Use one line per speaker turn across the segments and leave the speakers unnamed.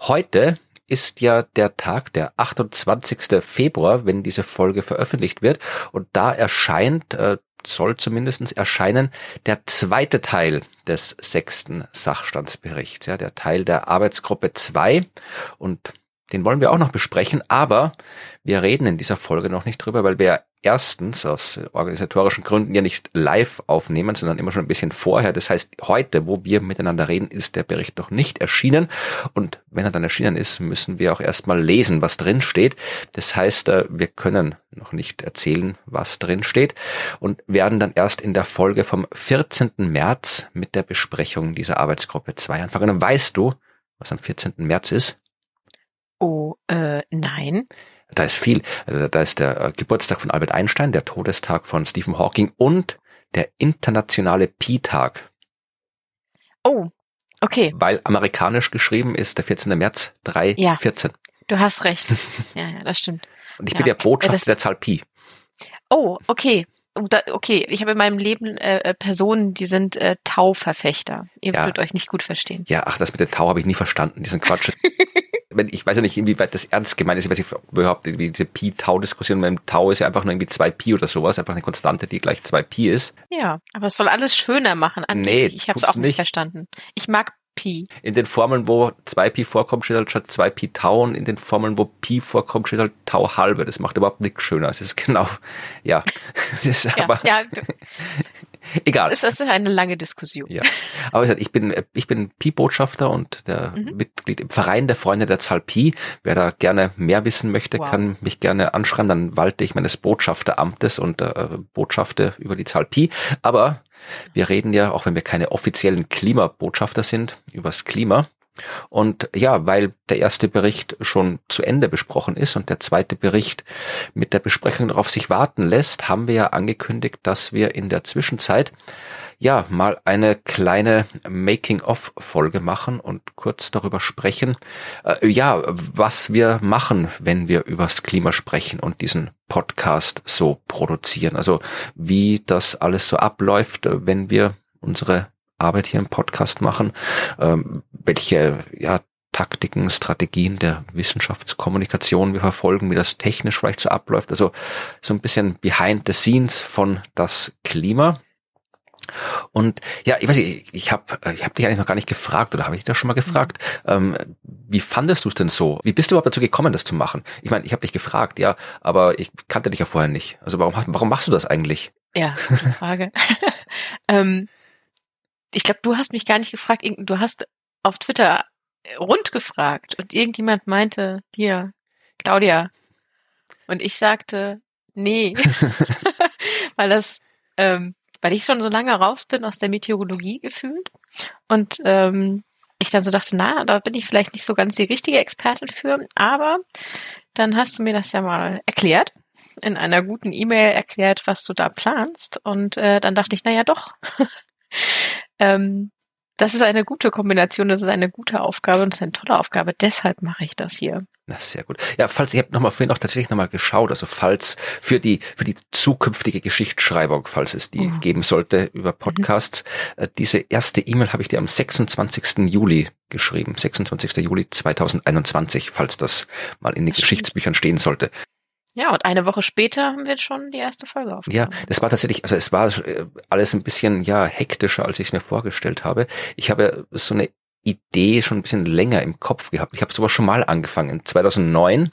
Heute ist ja der Tag, der 28. Februar, wenn diese Folge veröffentlicht wird. Und da erscheint, äh, soll zumindestens erscheinen, der zweite Teil des sechsten Sachstandsberichts, ja, der Teil der Arbeitsgruppe 2. Und den wollen wir auch noch besprechen, aber wir reden in dieser Folge noch nicht drüber, weil wir erstens aus organisatorischen Gründen ja nicht live aufnehmen, sondern immer schon ein bisschen vorher. Das heißt, heute, wo wir miteinander reden, ist der Bericht noch nicht erschienen. Und wenn er dann erschienen ist, müssen wir auch erstmal lesen, was drin steht. Das heißt, äh, wir können noch nicht erzählen, was drin steht und werden dann erst in der Folge vom 14. März mit der Besprechung dieser Arbeitsgruppe 2 anfangen. Dann weißt du, was am 14. März ist?
Oh, äh, nein.
Da ist viel. Äh, da ist der äh, Geburtstag von Albert Einstein, der Todestag von Stephen Hawking und der internationale Pi-Tag.
Oh, okay.
Weil amerikanisch geschrieben ist der 14. März 314.
Ja, du hast recht. ja, ja, das stimmt.
Und ich
ja.
bin der Botschafter
das,
der Zahl Pi.
Oh, okay. Okay, ich habe in meinem Leben äh, Personen, die sind äh, Tau-Verfechter. Ihr
Ja.
würdet euch nicht gut verstehen.
Ja, ach, das mit dem Tau habe ich nie verstanden, diesen Quatsch. Wenn, ich weiß ja nicht, inwieweit das ernst gemeint ist. Ich weiß nicht, überhaupt irgendwie diese Pi-Tau-Diskussion mit dem Tau ist ja einfach nur irgendwie 2 Pi oder sowas, einfach eine Konstante, die gleich 2 Pi ist.
Ja, aber es soll alles schöner machen.
Nee,
angeblich. ich habe es auch nicht
nicht.
verstanden. Ich mag Pi.
In den Formeln, wo 2 Pi vorkommt, steht halt statt 2 Pi Tau und in den Formeln, wo Pi vorkommt, steht halt Tau halbe. Das macht überhaupt nichts schöner. Es ist genau, ja. Es ist
Ja,
aber
ja,
egal.
es ist, eine lange Diskussion.
Ja, aber ich bin ich bin Pi-Botschafter und der
Mhm.
Mitglied im Verein der Freunde der Zahl Pi. Wer da gerne mehr wissen möchte,
Wow.
kann mich gerne anschreiben. Dann walte ich meines Botschafteramtes und äh, Botschafte über die Zahl Pi. Aber wir reden ja, auch wenn wir keine offiziellen Klimabotschafter sind, übers Klima. Und ja, weil der erste Bericht schon zu Ende besprochen ist und der zweite Bericht mit der Besprechung darauf sich warten lässt, haben wir ja angekündigt, dass wir in der Zwischenzeit ja mal eine kleine Making-of-Folge machen und kurz darüber sprechen, äh, ja, was wir machen, wenn wir übers Klima sprechen und diesen Podcast so produzieren. Also wie das alles so abläuft, äh, wenn wir unsere Arbeit hier im Podcast machen, ähm, welche ja, Taktiken, Strategien der Wissenschaftskommunikation wir verfolgen, wie das technisch vielleicht so abläuft. Also so ein bisschen behind the scenes von das Klima. Und ja, ich weiß nicht, ich habe ich hab dich eigentlich noch gar nicht gefragt oder habe ich dich das schon mal gefragt? Ähm, wie fandest du es denn so? Wie bist du überhaupt dazu gekommen, das zu machen? Ich meine, ich habe dich gefragt, ja, aber ich kannte dich ja vorher nicht. Also warum, warum machst du das eigentlich?
Ja, gute Frage. ähm, ich glaube, du hast mich gar nicht gefragt. Du hast auf Twitter rund gefragt und irgendjemand meinte, hier, Claudia. Und ich sagte, nee. weil das, ähm, weil ich schon so lange raus bin aus der Meteorologie gefühlt. Und ähm, ich dann so dachte, na, da bin ich vielleicht nicht so ganz die richtige Expertin für. Aber dann hast du mir das ja mal erklärt in einer guten E-Mail erklärt, was du da planst. Und äh, dann dachte ich, naja, doch. ähm, das ist eine gute Kombination, das ist eine gute Aufgabe und das ist eine tolle Aufgabe. Deshalb mache ich das hier.
Na, sehr gut. Ja, falls, ich habe nochmal vorhin auch tatsächlich nochmal geschaut, also falls für die, für die zukünftige Geschichtsschreibung, falls es die
Mhm.
geben sollte über Podcasts, äh, diese erste E-Mail habe ich dir am 26. Juli geschrieben, 26. Juli 2021, falls das mal in den
Das stimmt.
Geschichtsbüchern stehen sollte.
Ja, und eine Woche später haben wir schon die erste Folge
Ja,
aufgenommen.
das war tatsächlich, also es war äh, alles ein bisschen ja hektischer, als ich es mir vorgestellt habe. Ich habe so eine Idee schon ein bisschen länger im Kopf gehabt. Ich habe sowas schon mal angefangen, 2009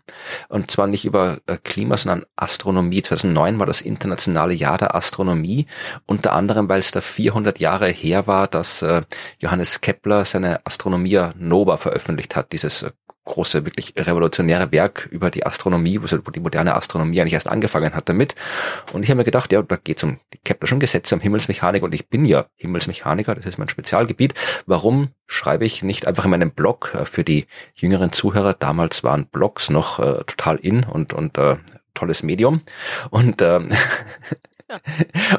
und zwar nicht über äh, Klima, sondern Astronomie. 2009 war das internationale Jahr der Astronomie, unter anderem, weil es da 400 Jahre her war, dass äh, Johannes Kepler seine Astronomia Nova veröffentlicht hat, dieses große, wirklich revolutionäre Werk über die Astronomie, wo die moderne Astronomie eigentlich erst angefangen hat damit. Und ich habe mir gedacht, ja, da geht es um die Keplerschen Gesetze, um Himmelsmechanik und ich bin ja Himmelsmechaniker, das ist mein Spezialgebiet. Warum schreibe ich nicht einfach in meinem Blog äh, für die jüngeren Zuhörer? Damals waren Blogs noch äh, total in und, und äh, tolles Medium. Und ähm,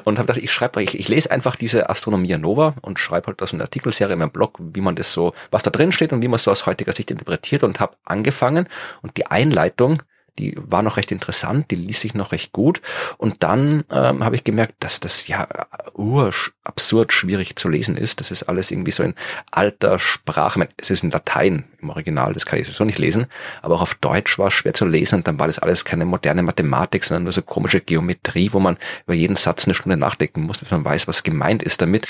und habe gedacht, ich schreibe, ich, ich lese einfach diese Astronomia Nova und schreibe halt das in der Artikelserie in meinem Blog, wie man das so, was da drin steht und wie man es so aus heutiger Sicht interpretiert und habe angefangen. Und die Einleitung die war noch recht interessant, die ließ sich noch recht gut. Und dann ähm, habe ich gemerkt, dass das ja ur absurd schwierig zu lesen ist. Das ist alles irgendwie so in alter Sprache. Meine, es ist in Latein im Original, das kann ich sowieso nicht lesen. Aber auch auf Deutsch war es schwer zu lesen. Und dann war das alles keine moderne Mathematik, sondern nur so komische Geometrie, wo man über jeden Satz eine Stunde nachdenken muss, bis man weiß, was gemeint ist damit.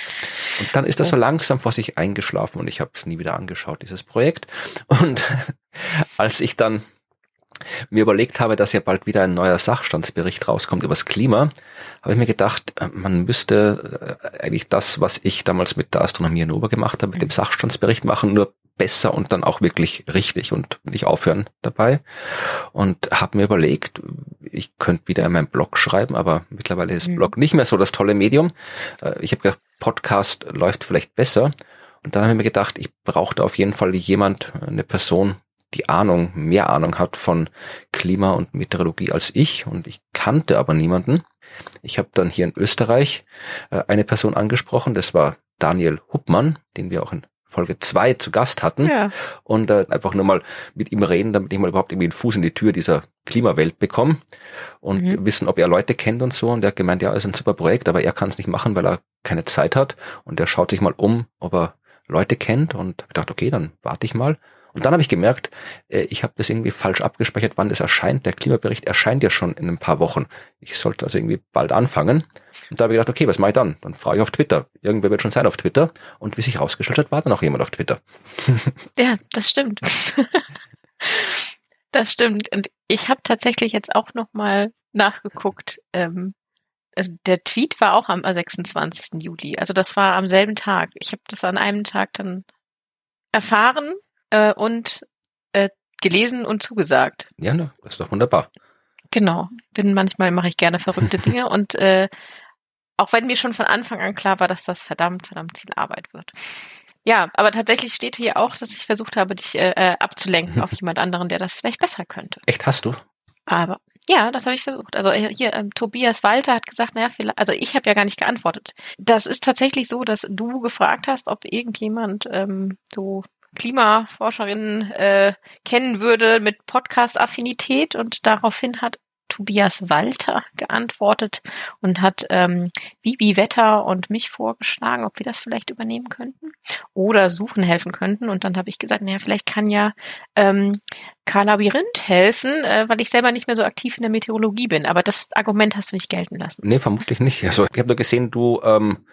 Und dann ist das so langsam vor sich eingeschlafen und ich habe es nie wieder angeschaut, dieses Projekt. Und als ich dann mir überlegt habe, dass ja bald wieder ein neuer Sachstandsbericht rauskommt über das Klima, habe ich mir gedacht, äh, man müsste äh, eigentlich das, was ich damals mit der Astronomie in Ober gemacht habe, mit dem mhm. Sachstandsbericht machen, nur besser und dann auch wirklich richtig und nicht aufhören dabei. Und habe mir überlegt, ich könnte wieder in meinem Blog schreiben, aber mittlerweile ist mhm. Blog nicht mehr so das tolle Medium. Äh, ich habe gedacht, Podcast läuft vielleicht besser. Und dann habe ich mir gedacht, ich brauchte auf jeden Fall jemand, eine Person, die Ahnung, mehr Ahnung hat von Klima und Meteorologie als ich und ich kannte aber niemanden. Ich habe dann hier in Österreich äh, eine Person angesprochen, das war Daniel Huppmann, den wir auch in Folge zwei zu Gast hatten ja. und äh, einfach nur mal mit ihm reden, damit ich mal überhaupt irgendwie einen Fuß in die Tür dieser Klimawelt bekomme und mhm. wissen, ob er Leute kennt und so. Und er hat gemeint, ja, ist ein super Projekt, aber er kann es nicht machen, weil er keine Zeit hat und er schaut sich mal um, ob er Leute kennt und ich dachte, okay, dann warte ich mal. Und dann habe ich gemerkt, äh, ich habe das irgendwie falsch abgespeichert, wann das erscheint. Der Klimabericht erscheint ja schon in ein paar Wochen. Ich sollte also irgendwie bald anfangen. Und da habe ich gedacht, okay, was mache ich dann? Dann frage ich auf Twitter. Irgendwer wird schon sein auf Twitter. Und wie sich herausgestellt hat, war dann auch jemand auf Twitter.
Ja, das stimmt. das stimmt. Und ich habe tatsächlich jetzt auch noch mal nachgeguckt. Ähm, also der Tweet war auch am 26. Juli. Also das war am selben Tag. Ich habe das an einem Tag dann erfahren äh, und äh, gelesen und zugesagt.
Ja, ne, das ist doch wunderbar.
Genau. Bin manchmal mache ich gerne verrückte Dinge und äh, auch wenn mir schon von Anfang an klar war, dass das verdammt, verdammt viel Arbeit wird. Ja, aber tatsächlich steht hier auch, dass ich versucht habe, dich äh, äh abzulenken auf jemand anderen, der das vielleicht besser könnte.
Echt, hast du?
Aber ja, das habe ich versucht. Also äh, hier, ähm, Tobias Walter hat gesagt, naja, vielleicht, also ich habe ja gar nicht geantwortet. Das ist tatsächlich so, dass du gefragt hast, ob irgendjemand ähm, so Klimaforscherin äh, kennen würde mit Podcast-Affinität und daraufhin hat Tobias Walter geantwortet und hat ähm, Bibi Wetter und mich vorgeschlagen, ob wir das vielleicht übernehmen könnten oder suchen helfen könnten. Und dann habe ich gesagt, naja, vielleicht kann ja ähm, Karl Labyrinth helfen, äh, weil ich selber nicht mehr so aktiv in der Meteorologie bin. Aber das Argument hast du nicht gelten lassen.
Nee, vermutlich nicht. Also ich habe nur gesehen, du, ähm,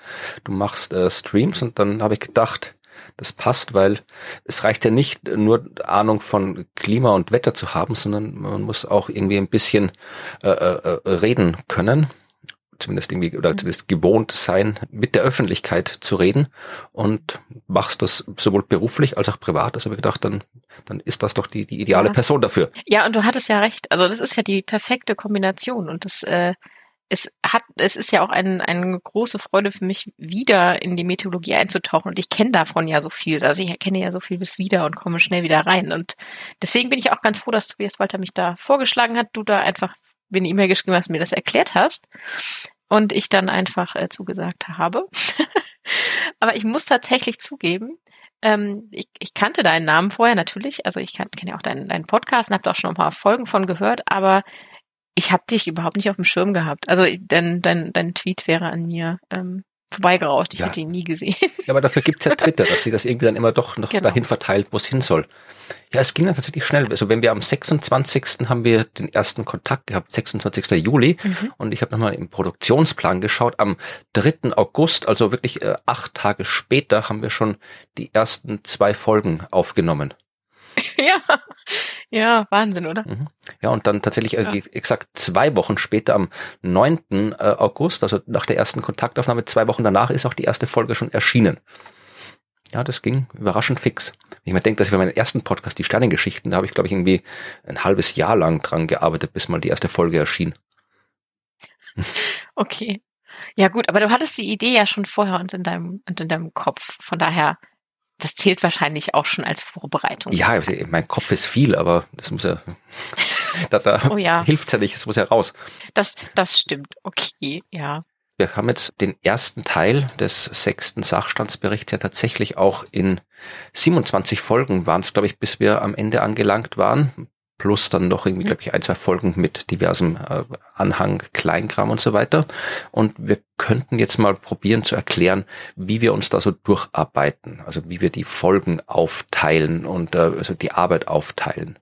du machst äh, Streams und dann habe ich gedacht, das passt, weil es reicht ja nicht nur Ahnung von Klima und Wetter zu haben, sondern man muss auch irgendwie ein bisschen äh, äh, äh reden können zumindest irgendwie oder mhm. zumindest gewohnt sein, mit der Öffentlichkeit zu reden und machst das sowohl beruflich als auch privat. Also habe ich gedacht, dann, dann ist das doch die, die ideale ja. Person dafür.
Ja, und du hattest ja recht. Also das ist ja die perfekte Kombination und das äh, es hat, es ist ja auch ein, eine große Freude für mich, wieder in die Meteorologie einzutauchen. Und ich kenne davon ja so viel. Also ich kenne ja so viel bis wieder und komme schnell wieder rein. Und deswegen bin ich auch ganz froh, dass Tobias Walter mich da vorgeschlagen hat, du da einfach mir eine E-Mail geschrieben hast, mir das erklärt hast. Und ich dann einfach äh, zugesagt habe. Aber ich muss tatsächlich zugeben, ähm, ich, ich kannte deinen Namen vorher natürlich. Also ich kenne kenn ja auch deinen, deinen Podcast und habe da auch schon ein paar Folgen von gehört. Aber ich habe dich überhaupt nicht auf dem Schirm gehabt. Also dein, dein, dein Tweet wäre an mir ähm, vorbeigerauscht. Ich ja. hätte ihn nie gesehen.
Ja, aber dafür gibt's ja Twitter, dass sie das irgendwie dann immer doch noch genau. dahin verteilt, wo es hin soll. Ja, es ging dann tatsächlich schnell. Also wenn wir am 26. haben wir den ersten Kontakt gehabt, 26. Juli. Mhm. Und ich habe nochmal im Produktionsplan geschaut. Am 3. August, also wirklich äh, acht Tage später, haben wir schon die ersten zwei Folgen aufgenommen.
ja, ja, Wahnsinn, oder?
Mhm. Ja, und dann tatsächlich äh, ja. exakt zwei Wochen später, am 9. Äh, August, also nach der ersten Kontaktaufnahme, zwei Wochen danach ist auch die erste Folge schon erschienen. Ja, das ging überraschend fix. Wenn ich mir denke, dass ich für meinen ersten Podcast, die Sternengeschichten, da habe ich, glaube ich, irgendwie ein halbes Jahr lang dran gearbeitet, bis mal die erste Folge erschien.
Okay. Ja gut, aber du hattest die Idee ja schon vorher und in deinem, und in deinem Kopf. Von daher, das zählt wahrscheinlich auch schon als Vorbereitung.
Ja, also mein Kopf ist viel, aber das muss ja, da, da
Oh ja.
hilft's ja nicht, es muss ja raus.
Das, das stimmt. Okay, ja.
Wir haben jetzt den ersten Teil des sechsten Sachstandsberichts ja tatsächlich auch in 27 Folgen waren es, glaube ich, bis wir am Ende angelangt waren. Plus dann noch irgendwie,
Mhm.
glaube ich, ein, zwei Folgen mit diversem äh, Anhang, Kleinkram und so weiter. Und wir könnten jetzt mal probieren zu erklären, wie wir uns da so durcharbeiten. Also wie wir die Folgen aufteilen und äh, also die Arbeit aufteilen.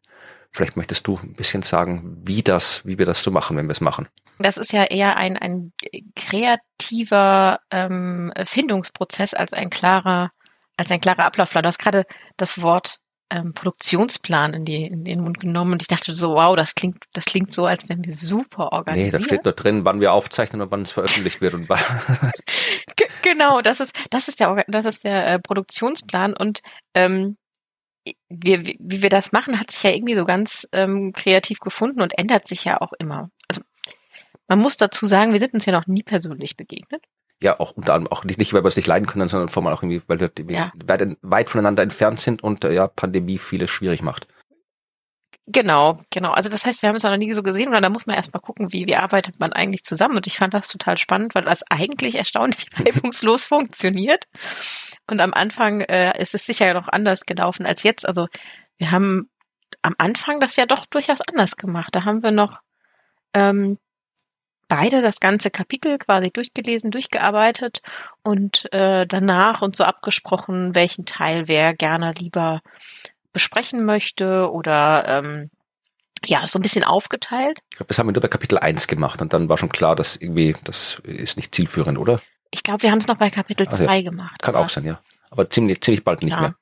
Vielleicht möchtest du ein bisschen sagen, wie das, wie wir das so machen, wenn wir es machen.
Das ist ja eher ein, ein kreativer ähm, Findungsprozess als ein klarer, als ein klarer Ablaufplan. Du hast gerade das Wort ähm, Produktionsplan in, die, in den Mund genommen und ich dachte so, wow, das klingt, das klingt so, als wären wir super
Nee,
organisiert.
da steht nur drin, wann wir aufzeichnen und wann es veröffentlicht wird und wann.
Genau, das ist, das ist der, das ist der äh, Produktionsplan und ähm, wir, wie wie wir das machen, hat sich ja irgendwie so ganz ähm, kreativ gefunden und ändert sich ja auch immer. Also man muss dazu sagen, wir sind uns ja noch nie persönlich begegnet.
Ja, auch unter anderem auch nicht, nicht weil wir es nicht leiden können, sondern vor allem auch irgendwie, weil wir
Ja.
weit, weit voneinander entfernt sind und äh, ja, Pandemie vieles schwierig macht.
Genau, genau. Also das heißt, wir haben es noch nie so gesehen und da muss man erstmal gucken, wie, wie arbeitet man eigentlich zusammen. Und ich fand das total spannend, weil das eigentlich erstaunlich reibungslos funktioniert. Und am Anfang äh, ist es sicher noch anders gelaufen als jetzt. Also wir haben am Anfang das ja doch durchaus anders gemacht. Da haben wir noch ähm, beide das ganze Kapitel quasi durchgelesen, durchgearbeitet und äh, danach und so abgesprochen, welchen Teil wer gerne lieber besprechen möchte oder ähm, ja, so ein bisschen aufgeteilt.
Ich glaube, das haben wir nur bei Kapitel 1 gemacht und dann war schon klar, dass irgendwie, das ist nicht zielführend, oder?
Ich glaube, wir haben es noch bei Kapitel
Ach ja.
2 gemacht.
Kann auch sein, ja. Aber ziemlich, ziemlich bald nicht
ja.
mehr.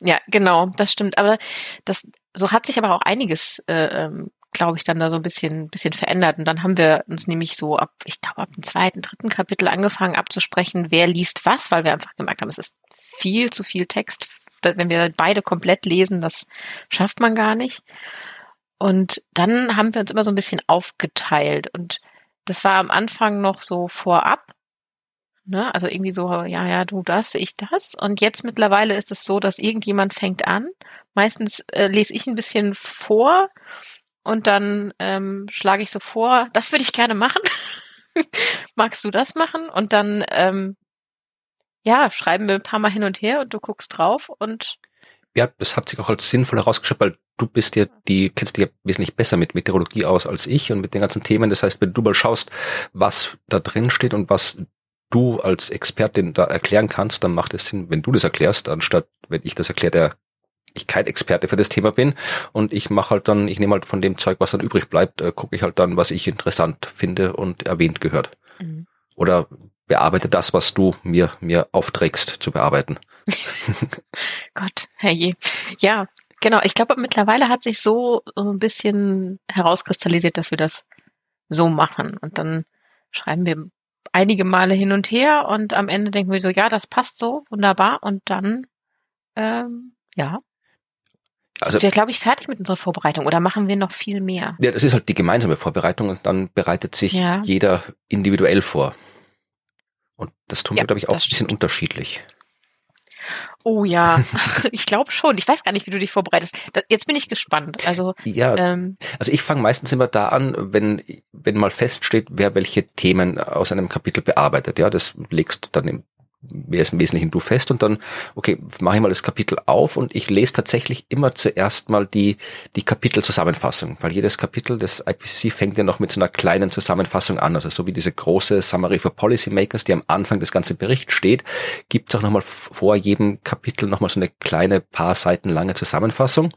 Ja, genau, das stimmt. Aber das, so hat sich aber auch einiges, äh, ähm, glaube ich, dann da so ein bisschen, bisschen verändert. Und dann haben wir uns nämlich so ab, ich glaube, ab dem zweiten, dritten Kapitel angefangen abzusprechen, wer liest was, weil wir einfach gemerkt haben, es ist viel zu viel Text. Wenn wir beide komplett lesen, das schafft man gar nicht. Und dann haben wir uns immer so ein bisschen aufgeteilt. Und das war am Anfang noch so vorab. Ne? Also irgendwie so, ja, ja, du das, ich das. Und jetzt mittlerweile ist es so, dass irgendjemand fängt an. Meistens äh, lese ich ein bisschen vor und dann ähm, schlage ich so vor, das würde ich gerne machen. Magst du das machen? Und dann, ähm, ja, schreiben wir ein paar Mal hin und her und du guckst drauf und
Ja, das hat sich auch als sinnvoll herausgestellt, weil du bist ja, die kennst dich ja wesentlich besser mit Meteorologie aus als ich und mit den ganzen Themen. Das heißt, wenn du mal schaust, was da drin steht und was du als Expertin da erklären kannst, dann macht es Sinn, wenn du das erklärst, anstatt wenn ich das erkläre, der ich kein Experte für das Thema bin und ich mache halt dann, ich nehme halt von dem Zeug, was dann übrig bleibt, äh, gucke ich halt dann, was ich interessant finde und erwähnt gehört.
Mhm.
Oder bearbeite das, was du mir mir aufträgst zu bearbeiten.
Gott, herrje. Ja, genau. Ich glaube, mittlerweile hat sich so, so ein bisschen herauskristallisiert, dass wir das so machen. Und dann schreiben wir einige Male hin und her und am Ende denken wir so, ja, das passt so, wunderbar. Und dann, ähm, ja,
Also
sind wir, glaube ich, fertig mit unserer Vorbereitung oder machen wir noch viel mehr?
Ja, das ist halt die gemeinsame Vorbereitung und dann bereitet sich
Ja.
jeder individuell vor. Und das tun
Ja,
wir, glaube ich, auch ein bisschen
stimmt.
unterschiedlich.
Oh ja, ich glaube schon. Ich weiß gar nicht, wie du dich vorbereitest. Da, jetzt bin ich gespannt. Also,
Ja,
ähm,
also ich fange meistens immer da an, wenn, wenn mal feststeht, wer welche Themen aus einem Kapitel bearbeitet. Ja, das legst du dann im wer ist im Wesentlichen du fest? Und dann, okay, mache ich mal das Kapitel auf und ich lese tatsächlich immer zuerst mal die, die Kapitelzusammenfassung, weil jedes Kapitel des IPCC fängt ja noch mit so einer kleinen Zusammenfassung an, also so wie diese große Summary for Policymakers, die am Anfang des ganzen Berichts steht, gibt es auch nochmal vor jedem Kapitel nochmal so eine kleine paar Seiten lange Zusammenfassung.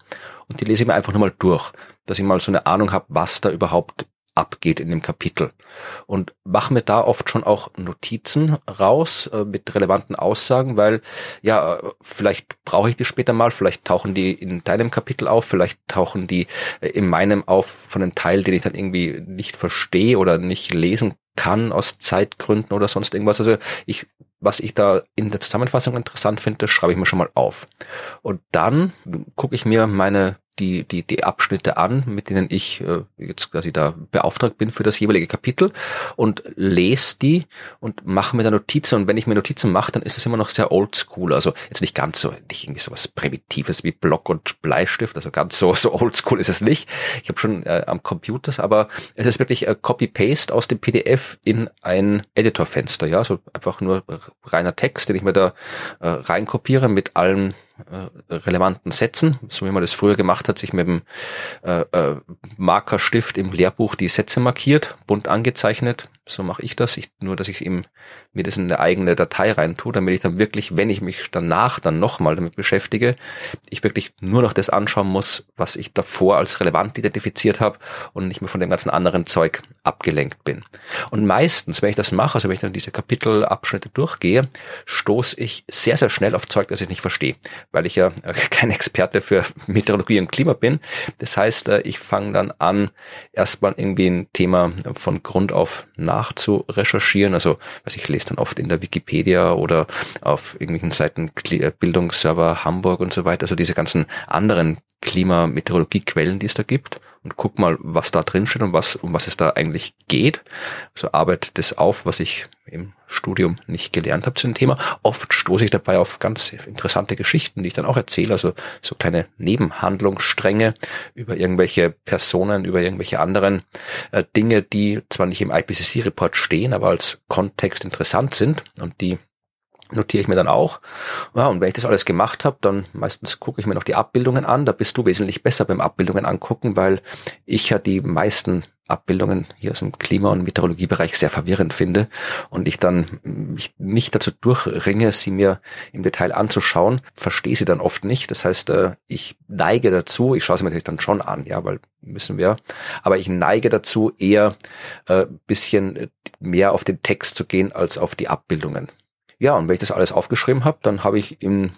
Und die lese ich mir einfach nochmal durch, dass ich mal so eine Ahnung habe, was da überhaupt abgeht in dem Kapitel und mache mir da oft schon auch Notizen raus äh, mit relevanten Aussagen, weil ja, vielleicht brauche ich die später mal, vielleicht tauchen die in deinem Kapitel auf, vielleicht tauchen die äh, in meinem auf von einem Teil, den ich dann irgendwie nicht verstehe oder nicht lesen kann aus Zeitgründen oder sonst irgendwas. Also ich was ich da in der Zusammenfassung interessant finde, schreibe ich mir schon mal auf. Und dann gucke ich mir meine die, die, die Abschnitte an, mit denen ich äh, jetzt quasi da beauftragt bin für das jeweilige Kapitel und lese die und mache mir da Notizen. Und wenn ich mir Notizen mache, dann ist das immer noch sehr oldschool. Also jetzt nicht ganz so, nicht irgendwie so was Primitives wie Block und Bleistift. Also ganz so, so oldschool ist es nicht. Ich habe schon äh, am Computer, aber es ist wirklich äh, Copy-Paste aus dem PDF in ein Editorfenster. Ja, so einfach nur reiner Text, den ich mir da äh, reinkopiere mit allen äh, relevanten Sätzen, so wie man das früher gemacht hat, sich mit dem äh, äh, Markerstift im Lehrbuch die Sätze markiert, bunt angezeichnet, so mache ich das. Ich, nur, dass ich eben mir das in eine eigene Datei reintue, damit ich dann wirklich, wenn ich mich danach dann nochmal damit beschäftige, ich wirklich nur noch das anschauen muss, was ich davor als relevant identifiziert habe und nicht mehr von dem ganzen anderen Zeug abgelenkt bin. Und meistens, wenn ich das mache, also wenn ich dann diese Kapitelabschnitte durchgehe, stoße ich sehr, sehr schnell auf Zeug, das ich nicht verstehe, weil ich ja kein Experte für Meteorologie und Klima bin. Das heißt, äh, ich fange dann an, erstmal irgendwie ein Thema von Grund auf nachzurecherchieren. Also, was ich lese dann oft in der Wikipedia oder auf irgendwelchen Seiten äh, Bildungsserver Hamburg und so weiter. Also diese ganzen anderen Klimameteorologiequellen, die es da gibt und guck mal, was da drin steht und was, um was es da eigentlich geht. Also arbeite das auf, was ich im Studium nicht gelernt habe zu dem Thema. Oft stoße ich dabei auf ganz interessante Geschichten, die ich dann auch erzähle, also so kleine Nebenhandlungsstränge über irgendwelche Personen, über irgendwelche anderen äh, Dinge, die zwar nicht im IPCC-Report stehen, aber als Kontext interessant sind und die notiere ich mir dann auch. Ja, und wenn ich das alles gemacht habe, dann meistens gucke ich mir noch die Abbildungen an. Da bist du wesentlich besser beim Abbildungen angucken, weil ich ja die meisten Abbildungen hier aus dem Klima- und Meteorologiebereich sehr verwirrend finde und ich dann mich nicht dazu durchringe, sie mir im Detail anzuschauen, verstehe sie dann oft nicht. Das heißt, äh, ich neige dazu, ich schaue sie mir natürlich dann schon an, ja, weil müssen wir, aber ich neige dazu, eher äh, bisschen mehr auf den Text zu gehen als auf die Abbildungen. Ja, und wenn ich das alles aufgeschrieben habe, dann habe ich in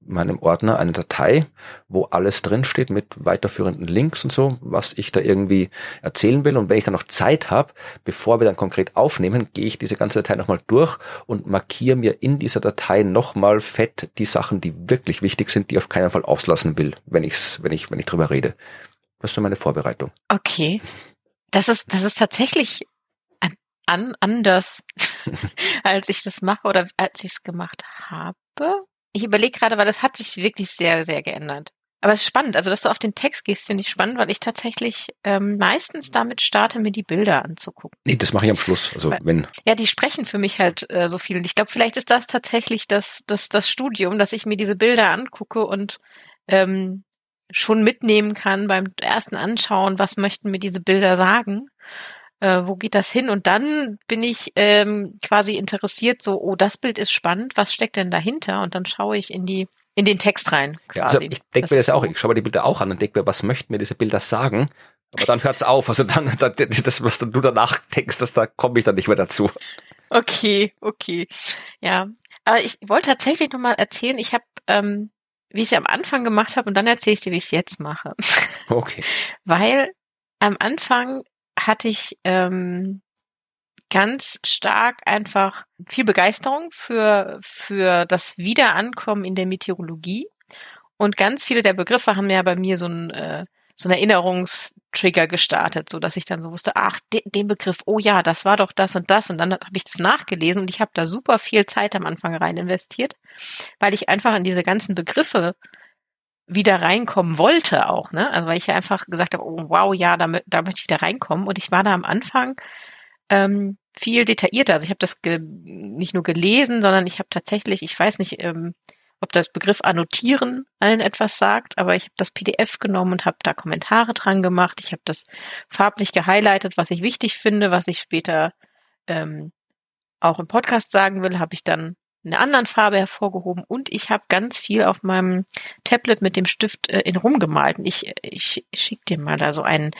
meinem Ordner eine Datei, wo alles drinsteht mit weiterführenden Links und so, was ich da irgendwie erzählen will. Und wenn ich dann noch Zeit habe, bevor wir dann konkret aufnehmen, gehe ich diese ganze Datei nochmal durch und markiere mir in dieser Datei nochmal fett die Sachen, die wirklich wichtig sind, die ich auf keinen Fall auslassen will, wenn ich's, wenn ich, wenn ich drüber rede. Das ist so meine Vorbereitung.
Okay. Das ist, das ist tatsächlich an, anders, als ich das mache oder als ich es gemacht habe. Ich überlege gerade, weil das hat sich wirklich sehr, sehr geändert. Aber es ist spannend, also dass du auf den Text gehst, finde ich spannend, weil ich tatsächlich ähm, meistens damit starte, mir die Bilder anzugucken.
Nee, das mache ich am Schluss. Also wenn.
Ja, die sprechen für mich halt äh, so viel. Und ich glaube, vielleicht ist das tatsächlich das, das, das Studium, dass ich mir diese Bilder angucke und ähm, schon mitnehmen kann beim ersten Anschauen, was möchten mir diese Bilder sagen äh, wo geht das hin? Und dann bin ich ähm, quasi interessiert, so, oh, das Bild ist spannend, was steckt denn dahinter? Und dann schaue ich in die in den Text rein.
Quasi. Also ich denke mir das ja auch, ich schaue mir die Bilder auch an und denke mir, was möchten mir diese Bilder sagen? Aber dann hört's auf. Also dann, dann das, was du danach denkst, das, da komme ich dann nicht mehr dazu.
Okay, okay. Ja. Aber ich wollte tatsächlich nochmal erzählen, ich habe, ähm, wie ich es ja am Anfang gemacht habe und dann erzähle ich dir, wie ich es jetzt mache.
Okay.
Weil am Anfang hatte ich ähm, ganz stark einfach viel Begeisterung für, für das Wiederankommen in der Meteorologie. Und ganz viele der Begriffe haben ja bei mir so ein, äh, so ein Erinnerungstrigger gestartet, so dass ich dann so wusste, ach, de, den Begriff, oh ja, das war doch das und das. Und dann habe ich das nachgelesen und ich habe da super viel Zeit am Anfang rein investiert, weil ich einfach in diese ganzen Begriffe wieder reinkommen wollte auch, ne? Also weil ich ja einfach gesagt habe, oh wow, ja, da, da möchte ich wieder reinkommen. Und ich war da am Anfang ähm, viel detaillierter. Also ich habe das nicht nur gelesen, sondern ich habe tatsächlich, ich weiß nicht, ähm, ob das Begriff annotieren allen etwas sagt, aber ich habe das PDF genommen und habe da Kommentare dran gemacht. Ich habe das farblich gehighlightet, was ich wichtig finde, was ich später ähm, auch im Podcast sagen will, habe ich dann eine anderen Farbe hervorgehoben und ich habe ganz viel auf meinem Tablet mit dem Stift äh, in rumgemalt. Und ich, ich schicke dir mal da so einen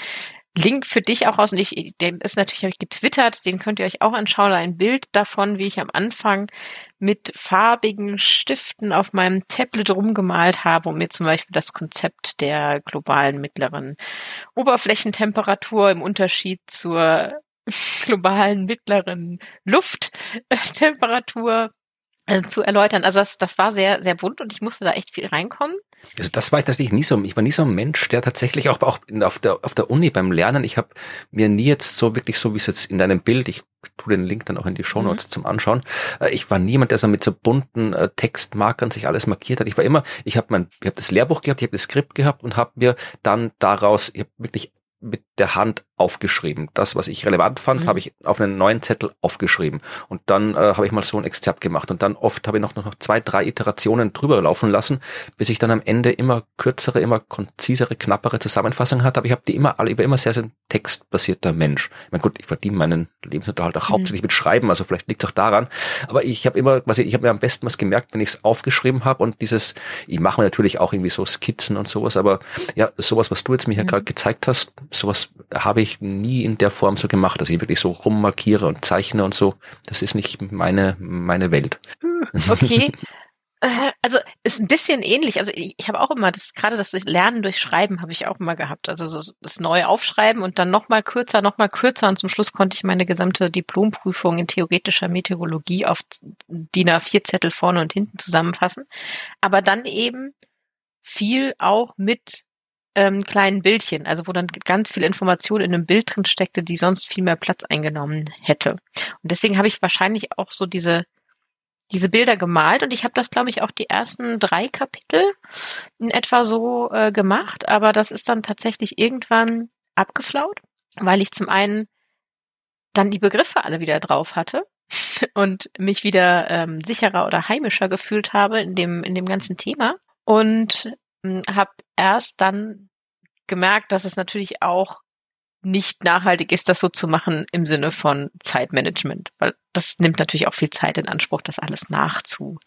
Link für dich auch raus. Und ich, den ist natürlich, habe ich getwittert, den könnt ihr euch auch anschauen. Ein Bild davon, wie ich am Anfang mit farbigen Stiften auf meinem Tablet rumgemalt habe und mir zum Beispiel das Konzept der globalen mittleren Oberflächentemperatur im Unterschied zur globalen mittleren Lufttemperatur äh, zu erläutern. Also das, das war sehr, sehr bunt und ich musste da echt viel reinkommen.
Also das war ich tatsächlich nie so. Ich war nie so ein Mensch, der tatsächlich auch, auch auf, der, auf der Uni beim Lernen, ich habe mir nie jetzt so wirklich so, wie es jetzt in deinem Bild, ich tue den Link dann auch in die Show Notes mhm. zum Anschauen. Äh, ich war niemand, der so mit so bunten äh, Textmarkern sich alles markiert hat. Ich war immer, ich habe mein, ich habe das Lehrbuch gehabt, ich habe das Skript gehabt und habe mir dann daraus, ich habe wirklich mit der Hand aufgeschrieben. Das, was ich relevant fand, mhm. habe ich auf einen neuen Zettel aufgeschrieben. Und dann äh, habe ich mal so ein Exzerpt gemacht. Und dann oft habe ich noch, noch zwei, drei Iterationen drüber laufen lassen, bis ich dann am Ende immer kürzere, immer konzisere, knappere Zusammenfassungen hatte. Aber ich habe die immer alle, war immer sehr, sehr textbasierter Mensch. Ich meine, gut, ich verdiene meinen Lebensunterhalt auch mhm. hauptsächlich mit Schreiben, also vielleicht liegt es auch daran. Aber ich habe immer, was ich, ich habe mir am besten was gemerkt, wenn ich es aufgeschrieben habe und dieses, ich mache mir natürlich auch irgendwie so Skizzen und sowas, aber ja, sowas, was du jetzt mir hier mhm. gerade gezeigt hast, sowas habe ich nie in der Form so gemacht, dass ich wirklich so rummarkiere und zeichne und so. Das ist nicht meine, meine Welt.
Okay. Also ist ein bisschen ähnlich. Also ich, ich habe auch immer das gerade das Lernen durch Schreiben habe ich auch immer gehabt. Also so das neue Aufschreiben und dann noch mal kürzer, noch mal kürzer und zum Schluss konnte ich meine gesamte Diplomprüfung in theoretischer Meteorologie auf DIN A4 Zettel vorne und hinten zusammenfassen. Aber dann eben viel auch mit ähm, kleinen Bildchen, also wo dann ganz viel Information in einem Bild drin steckte, die sonst viel mehr Platz eingenommen hätte. Und deswegen habe ich wahrscheinlich auch so diese diese Bilder gemalt und ich habe das, glaube ich, auch die ersten drei Kapitel in etwa so äh, gemacht, aber das ist dann tatsächlich irgendwann abgeflaut, weil ich zum einen dann die Begriffe alle wieder drauf hatte und mich wieder ähm, sicherer oder heimischer gefühlt habe in dem in dem ganzen Thema und hm, habe erst dann gemerkt, dass es natürlich auch nicht nachhaltig ist, das so zu machen im Sinne von Zeitmanagement, weil das nimmt natürlich auch viel Zeit in Anspruch, das alles nachzu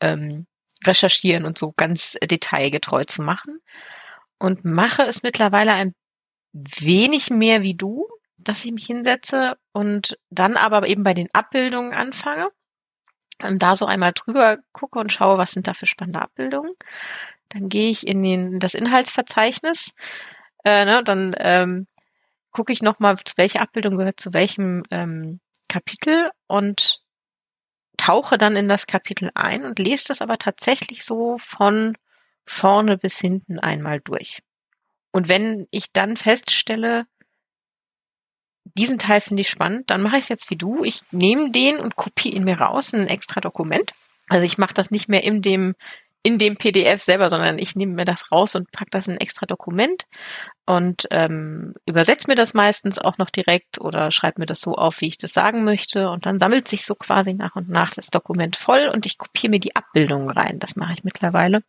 ähm, recherchieren und so ganz detailgetreu zu machen. Und mache es mittlerweile ein wenig mehr wie du, dass ich mich hinsetze und dann aber eben bei den Abbildungen anfange, und da so einmal drüber gucke und schaue, was sind da für spannende Abbildungen. Dann gehe ich in, den, in das Inhaltsverzeichnis, äh, ne, dann ähm, gucke ich nochmal, welche Abbildung gehört zu welchem ähm, Kapitel und tauche dann in das Kapitel ein und lese das aber tatsächlich so von vorne bis hinten einmal durch. Und wenn ich dann feststelle, diesen Teil finde ich spannend, dann mache ich es jetzt wie du. Ich nehme den und kopiere ihn mir raus in ein extra Dokument. Also ich mache das nicht mehr in dem in dem PDF selber, sondern ich nehme mir das raus und pack das in ein extra Dokument und ähm, übersetze mir das meistens auch noch direkt oder schreibe mir das so auf, wie ich das sagen möchte. Und dann sammelt sich so quasi nach und nach das Dokument voll und ich kopiere mir die Abbildungen rein. Das mache ich mittlerweile,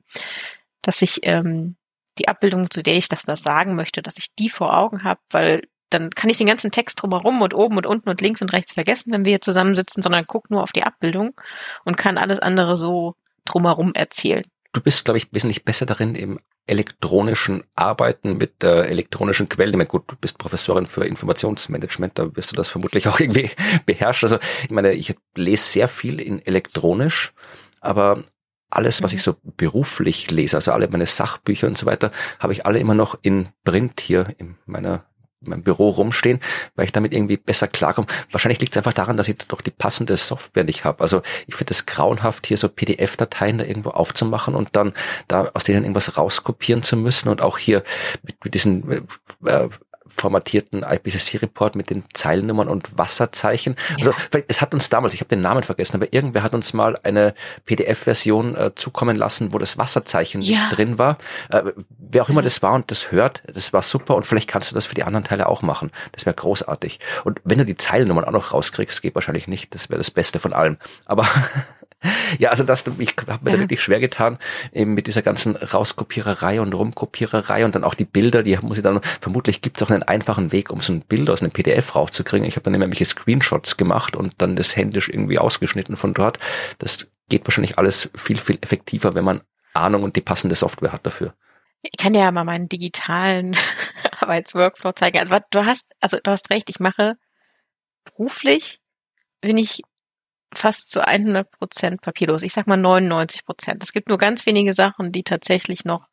dass ich ähm, die Abbildung, zu der ich das was sagen möchte, dass ich die vor Augen habe, weil dann kann ich den ganzen Text drumherum und oben und unten und links und rechts vergessen, wenn wir hier zusammensitzen, sondern guck nur auf die Abbildung und kann alles andere so drumherum erzählen.
Du bist, glaube ich, wesentlich besser darin im elektronischen Arbeiten mit der elektronischen Quelle. Ich meine, gut, du bist Professorin für Informationsmanagement, da wirst du das vermutlich auch irgendwie beherrschen. Also ich meine, ich lese sehr viel in elektronisch, aber alles, was ich so beruflich lese, also alle meine Sachbücher und so weiter, habe ich alle immer noch in Print hier in meiner meinem Büro rumstehen, weil ich damit irgendwie besser klarkomme. Wahrscheinlich liegt es einfach daran, dass ich doch die passende Software nicht habe. Also ich finde es grauenhaft, hier so PDF-Dateien da irgendwo aufzumachen und dann da aus denen irgendwas rauskopieren zu müssen und auch hier mit, mit diesen äh, formatierten IPCC-Report mit den Zeilennummern und Wasserzeichen. Ja. Also es hat uns damals, ich habe den Namen vergessen, aber irgendwer hat uns mal eine PDF-Version äh, zukommen lassen, wo das Wasserzeichen ja. drin war. Äh, wer auch immer ja. das war und das hört, das war super und vielleicht kannst du das für die anderen Teile auch machen. Das wäre großartig. Und wenn du die Zeilennummern auch noch rauskriegst, geht wahrscheinlich nicht, das wäre das Beste von allem. Aber Ja, also das, ich habe mir ja. da wirklich schwer getan, eben mit dieser ganzen Rauskopiererei und Rumkopiererei und dann auch die Bilder, die muss ich dann, vermutlich gibt es auch einen einfachen Weg, um so ein Bild aus einem PDF rauszukriegen. Ich habe dann immer welche Screenshots gemacht und dann das händisch irgendwie ausgeschnitten von dort. Das geht wahrscheinlich alles viel, viel effektiver, wenn man Ahnung und die passende Software hat dafür.
Ich kann ja mal meinen digitalen Arbeitsworkflow zeigen. Also du hast, also du hast recht, ich mache beruflich bin ich fast zu 100 Prozent papierlos. Ich sag mal 99 Prozent. Es gibt nur ganz wenige Sachen, die tatsächlich noch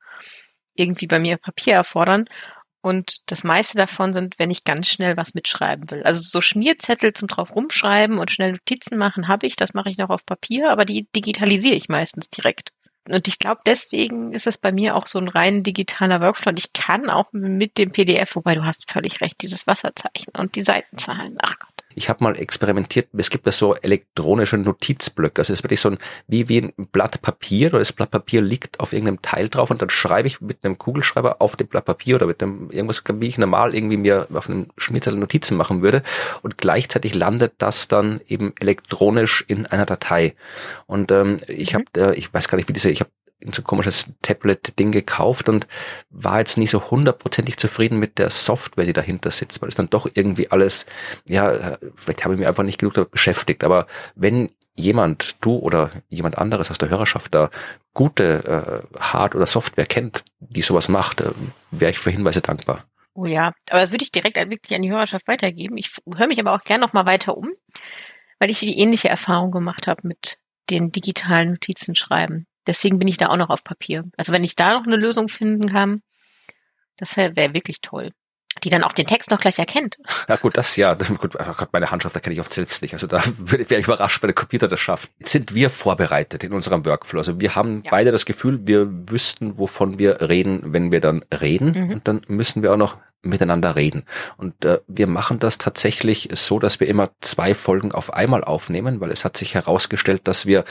irgendwie bei mir Papier erfordern. Und das meiste davon sind, wenn ich ganz schnell was mitschreiben will. Also so Schmierzettel zum drauf rumschreiben und schnell Notizen machen habe ich. Das mache ich noch auf Papier, aber die digitalisiere ich meistens direkt. Und ich glaube, deswegen ist es bei mir auch so ein rein digitaler Workflow. Und ich kann auch mit dem PDF, wobei du hast völlig recht, dieses Wasserzeichen und die Seitenzahlen. Ach Gott.
Ich habe mal experimentiert, es gibt da so elektronische Notizblöcke. Also es ist wirklich so ein, wie, wie ein Blatt Papier oder das Blatt Papier liegt auf irgendeinem Teil drauf und dann schreibe ich mit einem Kugelschreiber auf dem Blatt Papier oder mit einem irgendwas, wie ich normal irgendwie mir auf einem Schmierzettel Notizen machen würde. Und gleichzeitig landet das dann eben elektronisch in einer Datei. Und ähm, ich habe, mhm. äh, ich weiß gar nicht, wie diese, ich habe so komisches Tablet-Ding gekauft und war jetzt nicht so hundertprozentig zufrieden mit der Software, die dahinter sitzt, weil es dann doch irgendwie alles, ja, vielleicht habe ich mich einfach nicht genug damit beschäftigt. Aber wenn jemand, du oder jemand anderes aus der Hörerschaft da gute äh, Hard- oder Software kennt, die sowas macht, äh, wäre ich für Hinweise dankbar.
Oh ja, aber das würde ich direkt wirklich an die Hörerschaft weitergeben. Ich höre mich aber auch gerne noch mal weiter um, weil ich die ähnliche Erfahrung gemacht habe mit den digitalen Notizen schreiben. Deswegen bin ich da auch noch auf Papier. Also wenn ich da noch eine Lösung finden kann, das wäre wär wirklich toll. Die dann auch den Text noch gleich erkennt.
Ja gut, das ja. Gut, oh Gott, meine Handschrift erkenne ich oft selbst nicht. Also da wäre ich überrascht, wenn der Computer das schafft. Jetzt sind wir vorbereitet in unserem Workflow. Also wir haben ja. beide das Gefühl, wir wüssten, wovon wir reden, wenn wir dann reden. Mhm. Und dann müssen wir auch noch miteinander reden. Und äh, wir machen das tatsächlich so, dass wir immer zwei Folgen auf einmal aufnehmen, weil es hat sich herausgestellt, dass wir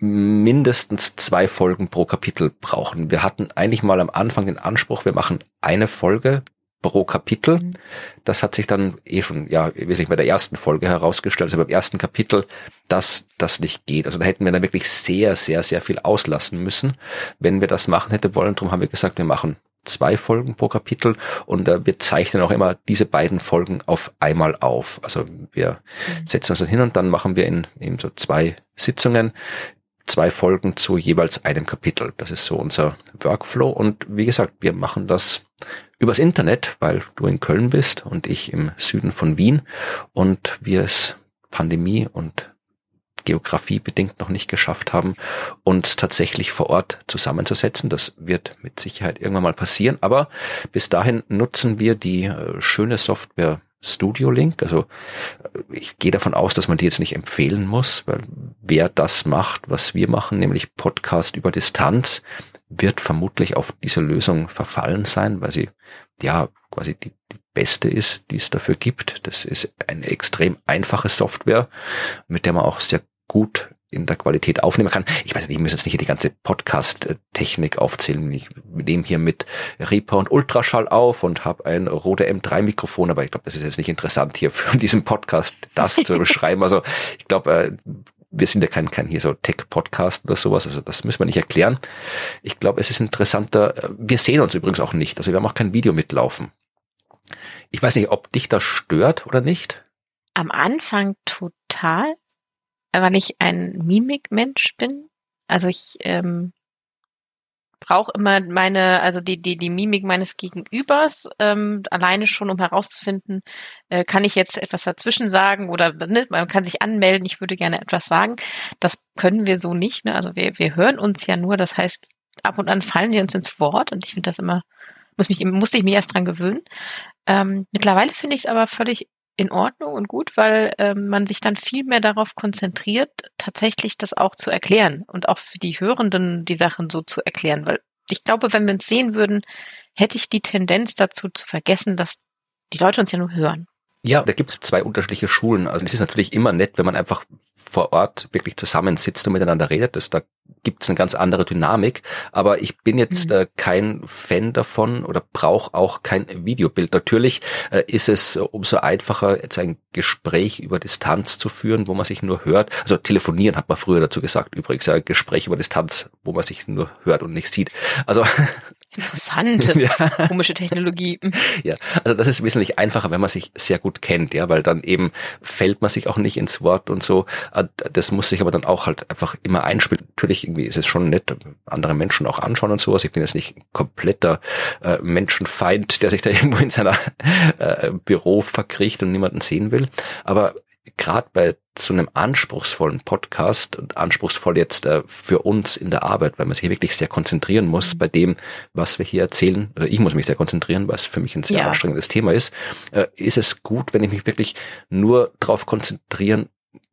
mindestens zwei Folgen pro Kapitel brauchen. Wir hatten eigentlich mal am Anfang den Anspruch, wir machen eine Folge pro Kapitel. Mhm. Das hat sich dann eh schon, ja, wesentlich bei der ersten Folge herausgestellt, also beim ersten Kapitel, dass das nicht geht. Also da hätten wir dann wirklich sehr, sehr, sehr viel auslassen müssen, wenn wir das machen hätte wollen. Darum haben wir gesagt, wir machen zwei Folgen pro Kapitel und äh, wir zeichnen auch immer diese beiden Folgen auf einmal auf. Also wir mhm. setzen uns dann hin und dann machen wir in, in so zwei Sitzungen zwei Folgen zu jeweils einem Kapitel. Das ist so unser Workflow und wie gesagt, wir machen das übers Internet, weil du in Köln bist und ich im Süden von Wien und wir es Pandemie und Geografie bedingt noch nicht geschafft haben, uns tatsächlich vor Ort zusammenzusetzen. Das wird mit Sicherheit irgendwann mal passieren. Aber bis dahin nutzen wir die äh, schöne Software Studio Link. Also ich gehe davon aus, dass man die jetzt nicht empfehlen muss, weil wer das macht, was wir machen, nämlich Podcast über Distanz, wird vermutlich auf diese Lösung verfallen sein, weil sie ja quasi die, die beste ist, die es dafür gibt. Das ist eine extrem einfache Software, mit der man auch sehr gut in der Qualität aufnehmen kann. Ich weiß nicht, ich muss jetzt nicht hier die ganze Podcast-Technik aufzählen. Ich nehme hier mit Reaper und Ultraschall auf und habe ein Rode M3-Mikrofon, aber ich glaube, das ist jetzt nicht interessant hier für diesen Podcast, das zu beschreiben. Also ich glaube, äh, wir sind ja kein, kein hier so Tech-Podcast oder sowas, also das müssen wir nicht erklären. Ich glaube, es ist interessanter, äh, wir sehen uns übrigens auch nicht, also wir haben auch kein Video mitlaufen. Ich weiß nicht, ob dich das stört oder nicht.
Am Anfang total weil ich ein Mimikmensch bin. Also ich ähm, brauche immer meine, also die, die, die Mimik meines Gegenübers, ähm, alleine schon, um herauszufinden, äh, kann ich jetzt etwas dazwischen sagen oder ne, man kann sich anmelden, ich würde gerne etwas sagen. Das können wir so nicht. Ne? Also wir, wir hören uns ja nur, das heißt, ab und an fallen wir uns ins Wort und ich finde das immer, muss mich, musste ich mich erst dran gewöhnen. Ähm, mittlerweile finde ich es aber völlig in Ordnung und gut, weil ähm, man sich dann viel mehr darauf konzentriert, tatsächlich das auch zu erklären und auch für die Hörenden die Sachen so zu erklären. Weil ich glaube, wenn wir uns sehen würden, hätte ich die Tendenz dazu zu vergessen, dass die Leute uns ja nur hören.
Ja, da gibt es zwei unterschiedliche Schulen. Also es ist natürlich immer nett, wenn man einfach vor Ort wirklich zusammensitzt und miteinander redet. Das, da gibt's eine ganz andere Dynamik. Aber ich bin jetzt mhm. äh, kein Fan davon oder brauche auch kein Videobild. Natürlich äh, ist es umso einfacher, jetzt ein Gespräch über Distanz zu führen, wo man sich nur hört. Also telefonieren hat man früher dazu gesagt. Übrigens ja, Gespräch über Distanz, wo man sich nur hört und nicht sieht. Also
Interessante, ja. komische Technologie. Mhm.
Ja, also das ist wesentlich einfacher, wenn man sich sehr gut kennt, ja, weil dann eben fällt man sich auch nicht ins Wort und so. Äh, das muss sich aber dann auch halt einfach immer einspielen. Natürlich irgendwie ist es schon nett, andere Menschen auch anschauen und sowas. Ich bin jetzt nicht kompletter äh, Menschenfeind, der sich da irgendwo in seiner äh, Büro verkriecht und niemanden sehen will. Aber gerade bei so einem anspruchsvollen Podcast und anspruchsvoll jetzt äh, für uns in der Arbeit, weil man sich hier wirklich sehr konzentrieren muss mhm. bei dem, was wir hier erzählen, oder ich muss mich sehr konzentrieren, was für mich ein sehr ja. anstrengendes Thema ist, äh, ist es gut, wenn ich mich wirklich nur darauf konzentrieren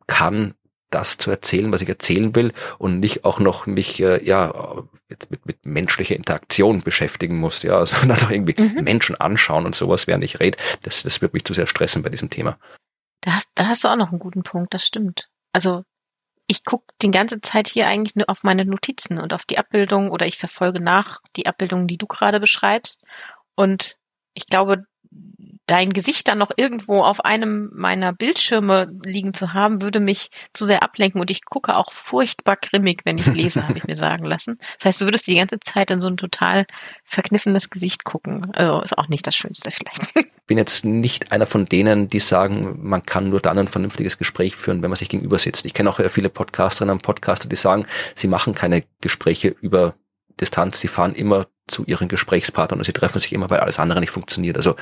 kann, das zu erzählen, was ich erzählen will und nicht auch noch mich äh, ja jetzt mit, mit menschlicher Interaktion beschäftigen muss, ja, sondern also auch irgendwie mhm. Menschen anschauen und sowas, während ich rede. Das, das wird mich zu sehr stressen bei diesem Thema.
Da hast, da hast du auch noch einen guten Punkt, das stimmt. Also ich gucke die ganze Zeit hier eigentlich nur auf meine Notizen und auf die Abbildung oder ich verfolge nach die Abbildungen, die du gerade beschreibst. Und ich glaube, dein Gesicht dann noch irgendwo auf einem meiner Bildschirme liegen zu haben, würde mich zu sehr ablenken und ich gucke auch furchtbar grimmig, wenn ich lese, habe ich mir sagen lassen. Das heißt, du würdest die ganze Zeit in so ein total verkniffenes Gesicht gucken. Also ist auch nicht das Schönste vielleicht.
Ich bin jetzt nicht einer von denen, die sagen, man kann nur dann ein vernünftiges Gespräch führen, wenn man sich gegenüber sitzt. Ich kenne auch viele Podcasterinnen und Podcaster, die sagen, sie machen keine Gespräche über Distanz, sie fahren immer zu ihren Gesprächspartnern und sie treffen sich immer, weil alles andere nicht funktioniert. Also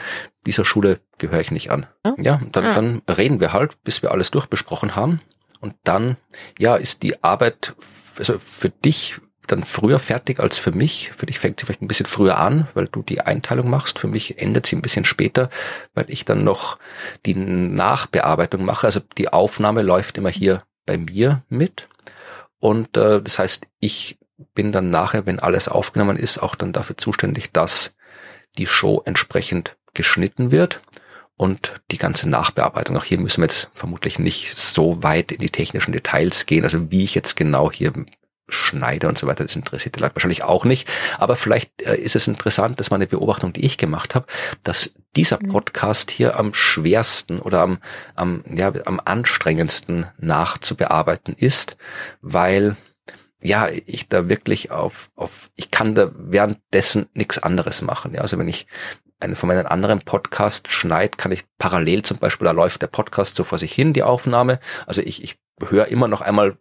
dieser Schule gehöre ich nicht an. Ja, dann, ja. dann reden wir halt, bis wir alles durchbesprochen haben. Und dann, ja, ist die Arbeit also für dich dann früher fertig als für mich. Für dich fängt sie vielleicht ein bisschen früher an, weil du die Einteilung machst. Für mich endet sie ein bisschen später, weil ich dann noch die Nachbearbeitung mache. Also die Aufnahme läuft immer hier bei mir mit. Und äh, das heißt, ich bin dann nachher, wenn alles aufgenommen ist, auch dann dafür zuständig, dass die Show entsprechend geschnitten wird und die ganze Nachbearbeitung. Auch hier müssen wir jetzt vermutlich nicht so weit in die technischen Details gehen, also wie ich jetzt genau hier schneide und so weiter, das interessiert die Leute wahrscheinlich auch nicht. Aber vielleicht äh, ist es interessant, dass meine Beobachtung, die ich gemacht habe, dass dieser mhm. Podcast hier am schwersten oder am, am, ja, am anstrengendsten nachzubearbeiten ist, weil ja, ich da wirklich auf, auf, ich kann da währenddessen nichts anderes machen. Ja, also wenn ich einen von meinen anderen Podcast schneid, kann ich parallel zum Beispiel, da läuft der Podcast so vor sich hin, die Aufnahme. Also ich, ich höre immer noch einmal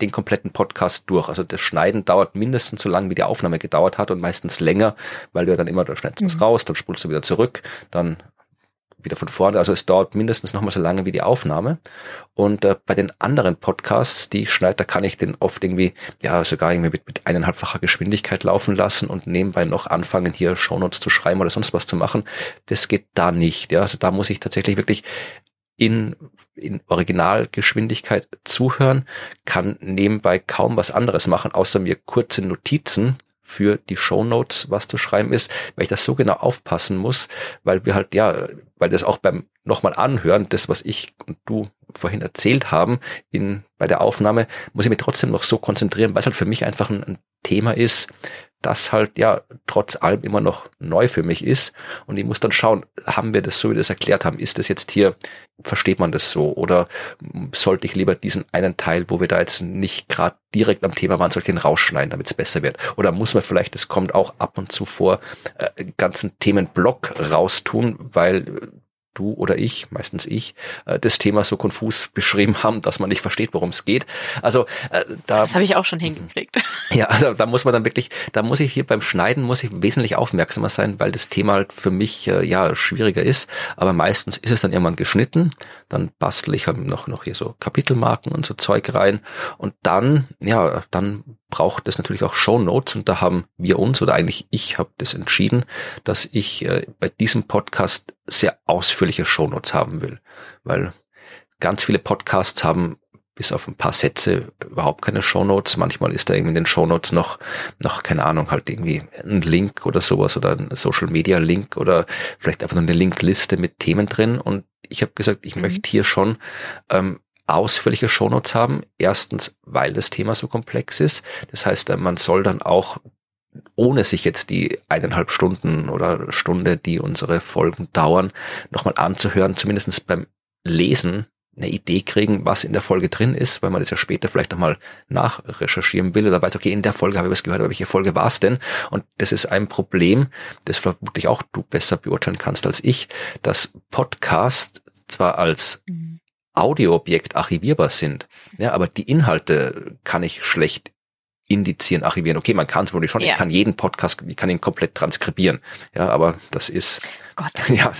den kompletten Podcast durch. Also das Schneiden dauert mindestens so lange, wie die Aufnahme gedauert hat und meistens länger, weil du ja dann immer, da schneidest was mhm. raus, dann spulst du wieder zurück, dann wieder von vorne. Also es dauert mindestens nochmal so lange wie die Aufnahme. Und äh, bei den anderen Podcasts, die ich schneide, da kann ich den oft irgendwie, ja, sogar irgendwie mit, mit eineinhalbfacher Geschwindigkeit laufen lassen und nebenbei noch anfangen, hier Shownotes zu schreiben oder sonst was zu machen. Das geht da nicht. Ja, also da muss ich tatsächlich wirklich in, in Originalgeschwindigkeit zuhören, kann nebenbei kaum was anderes machen, außer mir kurze Notizen für die Show Notes was zu schreiben ist, weil ich das so genau aufpassen muss, weil wir halt, ja, weil das auch beim nochmal anhören, das, was ich und du vorhin erzählt haben, in, bei der Aufnahme, muss ich mich trotzdem noch so konzentrieren, weil es halt für mich einfach ein, ein Thema ist, das halt ja trotz allem immer noch neu für mich ist. Und ich muss dann schauen, haben wir das so, wie wir das erklärt haben, ist das jetzt hier, versteht man das so? Oder sollte ich lieber diesen einen Teil, wo wir da jetzt nicht gerade direkt am Thema waren, soll ich den rausschneiden, damit es besser wird? Oder muss man vielleicht, das kommt auch ab und zu vor, äh, ganzen Themenblock raustun, weil du oder ich, meistens ich, äh, das Thema so konfus beschrieben haben, dass man nicht versteht, worum es geht. Also
äh, da das habe ich auch schon hingekriegt.
Ja, also da muss man dann wirklich, da muss ich hier beim Schneiden muss ich wesentlich aufmerksamer sein, weil das Thema halt für mich äh, ja schwieriger ist. Aber meistens ist es dann irgendwann geschnitten, dann bastel ich halt noch noch hier so Kapitelmarken und so Zeug rein und dann ja dann braucht es natürlich auch Show Notes und da haben wir uns oder eigentlich ich habe das entschieden, dass ich äh, bei diesem Podcast sehr ausführliche Show Notes haben will, weil ganz viele Podcasts haben bis auf ein paar Sätze überhaupt keine Show Notes. Manchmal ist da irgendwie in den Show Notes noch, noch, keine Ahnung, halt irgendwie ein Link oder sowas oder ein Social Media Link oder vielleicht einfach nur eine Linkliste mit Themen drin. Und ich habe gesagt, ich mhm. möchte hier schon ähm, ausführliche Shownotes haben. Erstens, weil das Thema so komplex ist. Das heißt, man soll dann auch ohne sich jetzt die eineinhalb Stunden oder Stunde, die unsere Folgen dauern, nochmal anzuhören, zumindestens beim Lesen eine Idee kriegen, was in der Folge drin ist, weil man das ja später vielleicht nochmal nachrecherchieren will oder weiß, okay, in der Folge habe ich was gehört, aber welche Folge war es denn? Und das ist ein Problem, das vermutlich auch du besser beurteilen kannst als ich, dass Podcast zwar als mhm. Audioobjekt archivierbar sind, ja, aber die Inhalte kann ich schlecht indizieren, archivieren. Okay, man kann es wohl schon, ja. ich kann jeden Podcast, ich kann ihn komplett transkribieren. Ja, aber das ist
Gott.
Ja,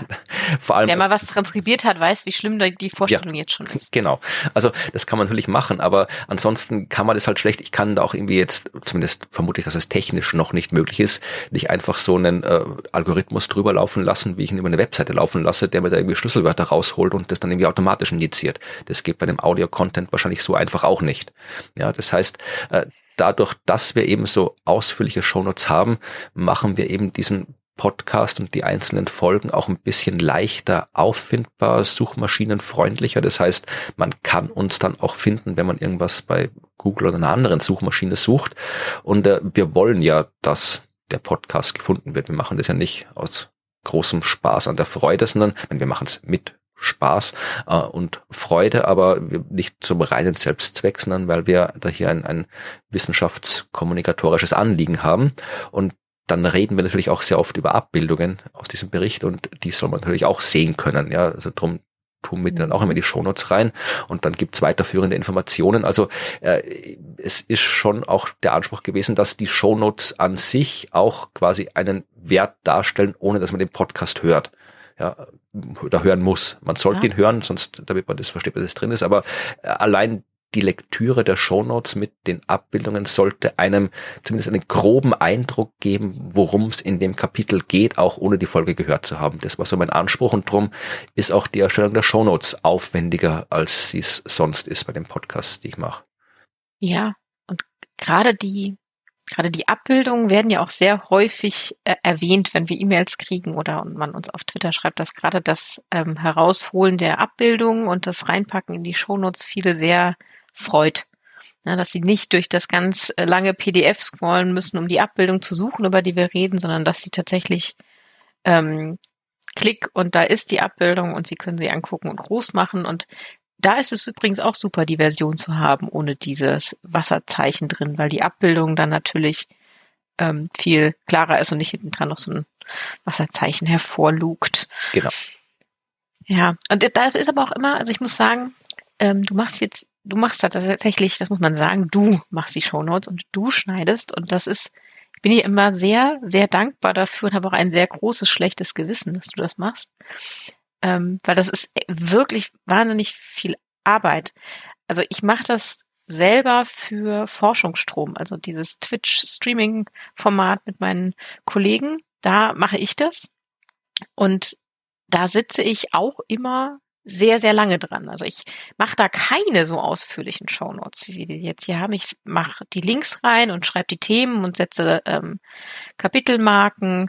vor allem.
Wer mal was transkribiert hat, weiß, wie schlimm die Vorstellung
ja,
jetzt schon ist.
Genau. Also das kann man natürlich machen, aber ansonsten kann man das halt schlecht. Ich kann da auch irgendwie jetzt, zumindest vermute ich, dass es technisch noch nicht möglich ist, nicht einfach so einen äh, Algorithmus drüber laufen lassen, wie ich ihn über eine Webseite laufen lasse, der mir da irgendwie Schlüsselwörter rausholt und das dann irgendwie automatisch injiziert. Das geht bei dem Audio-Content wahrscheinlich so einfach auch nicht. Ja, das heißt, äh, dadurch, dass wir eben so ausführliche Shownotes haben, machen wir eben diesen Podcast und die einzelnen Folgen auch ein bisschen leichter auffindbar, suchmaschinenfreundlicher. Das heißt, man kann uns dann auch finden, wenn man irgendwas bei Google oder einer anderen Suchmaschine sucht. Und äh, wir wollen ja, dass der Podcast gefunden wird. Wir machen das ja nicht aus großem Spaß an der Freude, sondern wir machen es mit Spaß äh, und Freude, aber nicht zum reinen Selbstzweck, sondern weil wir da hier ein, ein wissenschaftskommunikatorisches Anliegen haben. Und dann reden wir natürlich auch sehr oft über Abbildungen aus diesem Bericht und die soll man natürlich auch sehen können. Ja, also drum tun wir dann auch immer die Shownotes rein und dann gibt's weiterführende Informationen. Also äh, es ist schon auch der Anspruch gewesen, dass die Shownotes an sich auch quasi einen Wert darstellen, ohne dass man den Podcast hört ja, da hören muss. Man sollte ja. ihn hören, sonst, damit man das versteht, was drin ist. Aber äh, allein die Lektüre der Shownotes mit den Abbildungen sollte einem zumindest einen groben Eindruck geben, worum es in dem Kapitel geht, auch ohne die Folge gehört zu haben. Das war so mein Anspruch und drum ist auch die Erstellung der Shownotes aufwendiger, als sie es sonst ist bei den Podcasts, die ich mache.
Ja, und gerade die Gerade die Abbildungen werden ja auch sehr häufig äh, erwähnt, wenn wir E-Mails kriegen oder man uns auf Twitter schreibt, dass gerade das ähm, Herausholen der Abbildungen und das Reinpacken in die Shownotes viele sehr freut. Ja, dass sie nicht durch das ganz äh, lange PDF scrollen müssen, um die Abbildung zu suchen, über die wir reden, sondern dass sie tatsächlich ähm, Klick und da ist die Abbildung und sie können sie angucken und groß machen und da ist es übrigens auch super, die Version zu haben, ohne dieses Wasserzeichen drin, weil die Abbildung dann natürlich ähm, viel klarer ist und nicht hinten dran noch so ein Wasserzeichen hervorlugt.
Genau.
Ja, und da ist aber auch immer, also ich muss sagen, ähm, du machst jetzt, du machst das tatsächlich, das muss man sagen, du machst die Shownotes und du schneidest und das ist, ich bin dir immer sehr, sehr dankbar dafür und habe auch ein sehr großes schlechtes Gewissen, dass du das machst ähm, weil das ist wirklich wahnsinnig viel Arbeit. Also ich mache das selber für Forschungsstrom, also dieses Twitch-Streaming-Format mit meinen Kollegen. Da mache ich das. Und da sitze ich auch immer sehr, sehr lange dran. Also ich mache da keine so ausführlichen Shownotes, wie wir die jetzt hier haben. Ich mache die Links rein und schreibe die Themen und setze ähm, Kapitelmarken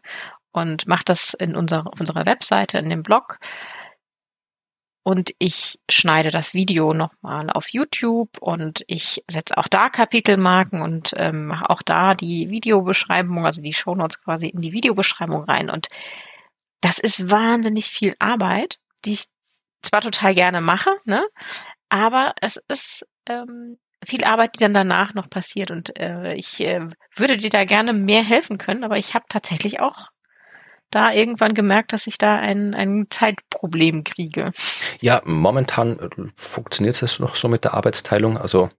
und mache das in unserer, auf unserer Webseite, in dem Blog. Und ich schneide das Video nochmal auf YouTube und ich setze auch da Kapitelmarken und ähm, mache auch da die Videobeschreibung, also die Shownotes quasi in die Videobeschreibung rein. Und das ist wahnsinnig viel Arbeit, die ich zwar total gerne mache, ne? Aber es ist ähm, viel Arbeit, die dann danach noch passiert. Und äh, ich äh, würde dir da gerne mehr helfen können, aber ich habe tatsächlich auch da irgendwann gemerkt, dass ich da ein, ein Zeitproblem kriege.
Ja, momentan äh, funktioniert es noch so mit der Arbeitsteilung. Also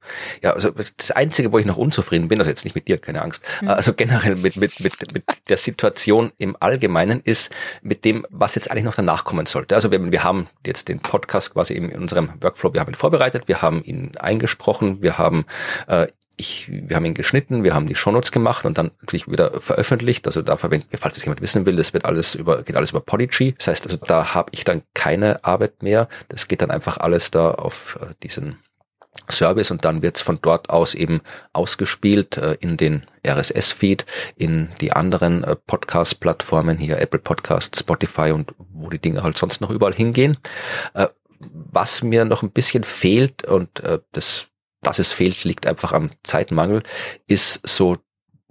ja, also das Einzige, wo ich noch unzufrieden bin, also jetzt nicht mit dir, keine Angst, mhm. also generell mit, mit, mit, mit der Situation im Allgemeinen ist mit dem, was jetzt eigentlich noch danach kommen sollte. Also wir, wir haben jetzt den Podcast quasi in unserem Workflow, wir haben ihn vorbereitet, wir haben ihn eingesprochen, wir haben äh, ich, wir haben ihn geschnitten, wir haben die Shownotes gemacht und dann natürlich wieder veröffentlicht. Also da verwenden wir, falls es jemand wissen will, das wird alles über, geht alles über Podigy. Das heißt, also da habe ich dann keine Arbeit mehr. Das geht dann einfach alles da auf äh, diesen Service und dann wird's von dort aus eben ausgespielt äh, in den RSS-Feed, in die anderen äh, Podcast-Plattformen hier, Apple Podcasts, Spotify und wo die Dinge halt sonst noch überall hingehen. Was mir noch ein bisschen fehlt und das dass es fehlt, liegt einfach am Zeitmangel, ist so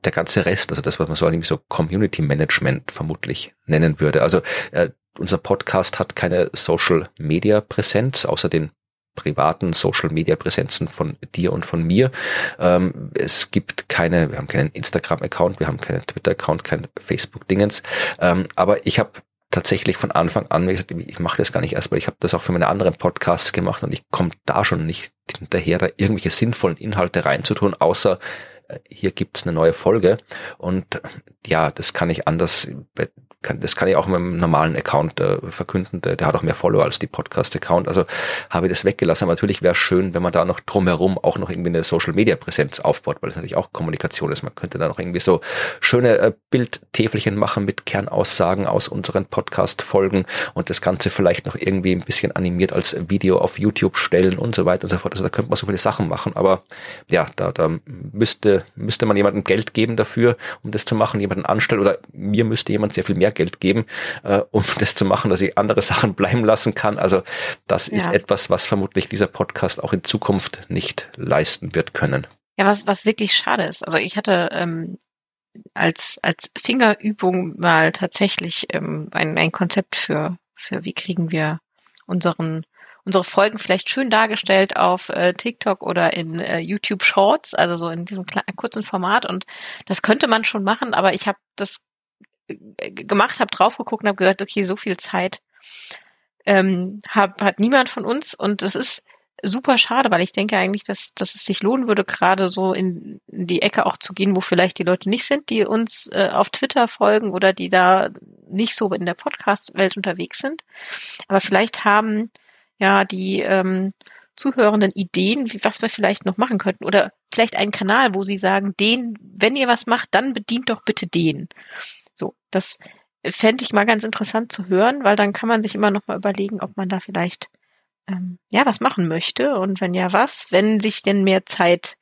der ganze Rest, also das, was man so irgendwie so Community Management vermutlich nennen würde. Also äh, unser Podcast hat keine Social Media Präsenz, außer den privaten Social-Media-Präsenzen von dir und von mir. Ähm, es gibt keine, wir haben keinen Instagram-Account, wir haben keinen Twitter-Account, kein Facebook-Dingens. Ähm, aber ich habe tatsächlich von Anfang an, gesagt, ich mache das gar nicht erst, weil ich habe das auch für meine anderen Podcasts gemacht und ich komme da schon nicht hinterher, da irgendwelche sinnvollen Inhalte reinzutun, außer äh, hier gibt's eine neue Folge. Und ja, das kann ich anders kann, das kann ich auch mit einem normalen Account äh, verkünden, der, der, hat auch mehr Follower als die Podcast-Account. Also habe ich das weggelassen. Aber natürlich wäre es schön, wenn man da noch drumherum auch noch irgendwie eine Social-Media-Präsenz aufbaut, weil das natürlich auch Kommunikation ist. Man könnte da noch irgendwie so schöne äh, Bildtäfelchen machen mit Kernaussagen aus unseren Podcast-Folgen und das Ganze vielleicht noch irgendwie ein bisschen animiert als Video auf YouTube stellen und so weiter und so fort. Also da könnte man so viele Sachen machen. Aber ja, da, da müsste, müsste man jemandem Geld geben dafür, um das zu machen, jemanden anstellen oder mir müsste jemand sehr viel mehr Geld geben, äh, um das zu machen, dass ich andere Sachen bleiben lassen kann. Also das ja. ist etwas, was vermutlich dieser Podcast auch in Zukunft nicht leisten wird können.
Ja, was, was wirklich schade ist. Also ich hatte ähm, als, als Fingerübung mal tatsächlich ähm, ein, ein Konzept für, für wie kriegen wir unseren unsere Folgen vielleicht schön dargestellt auf äh, TikTok oder in äh, YouTube Shorts, also so in diesem kurzen Format. Und das könnte man schon machen, aber ich habe das gemacht, habe drauf geguckt und habe gesagt, okay, so viel Zeit ähm, hab, hat niemand von uns und das ist super schade, weil ich denke eigentlich, dass, dass es sich lohnen würde, gerade so in, in die Ecke auch zu gehen, wo vielleicht die Leute nicht sind, die uns äh, auf Twitter folgen oder die da nicht so in der Podcast-Welt unterwegs sind. Aber vielleicht haben ja die ähm, Zuhörenden Ideen, wie, was wir vielleicht noch machen könnten oder vielleicht einen Kanal, wo sie sagen, den, wenn ihr was macht, dann bedient doch bitte den. Das fände ich mal ganz interessant zu hören, weil dann kann man sich immer noch mal überlegen, ob man da vielleicht ähm, ja was machen möchte und wenn ja was, wenn sich denn mehr Zeit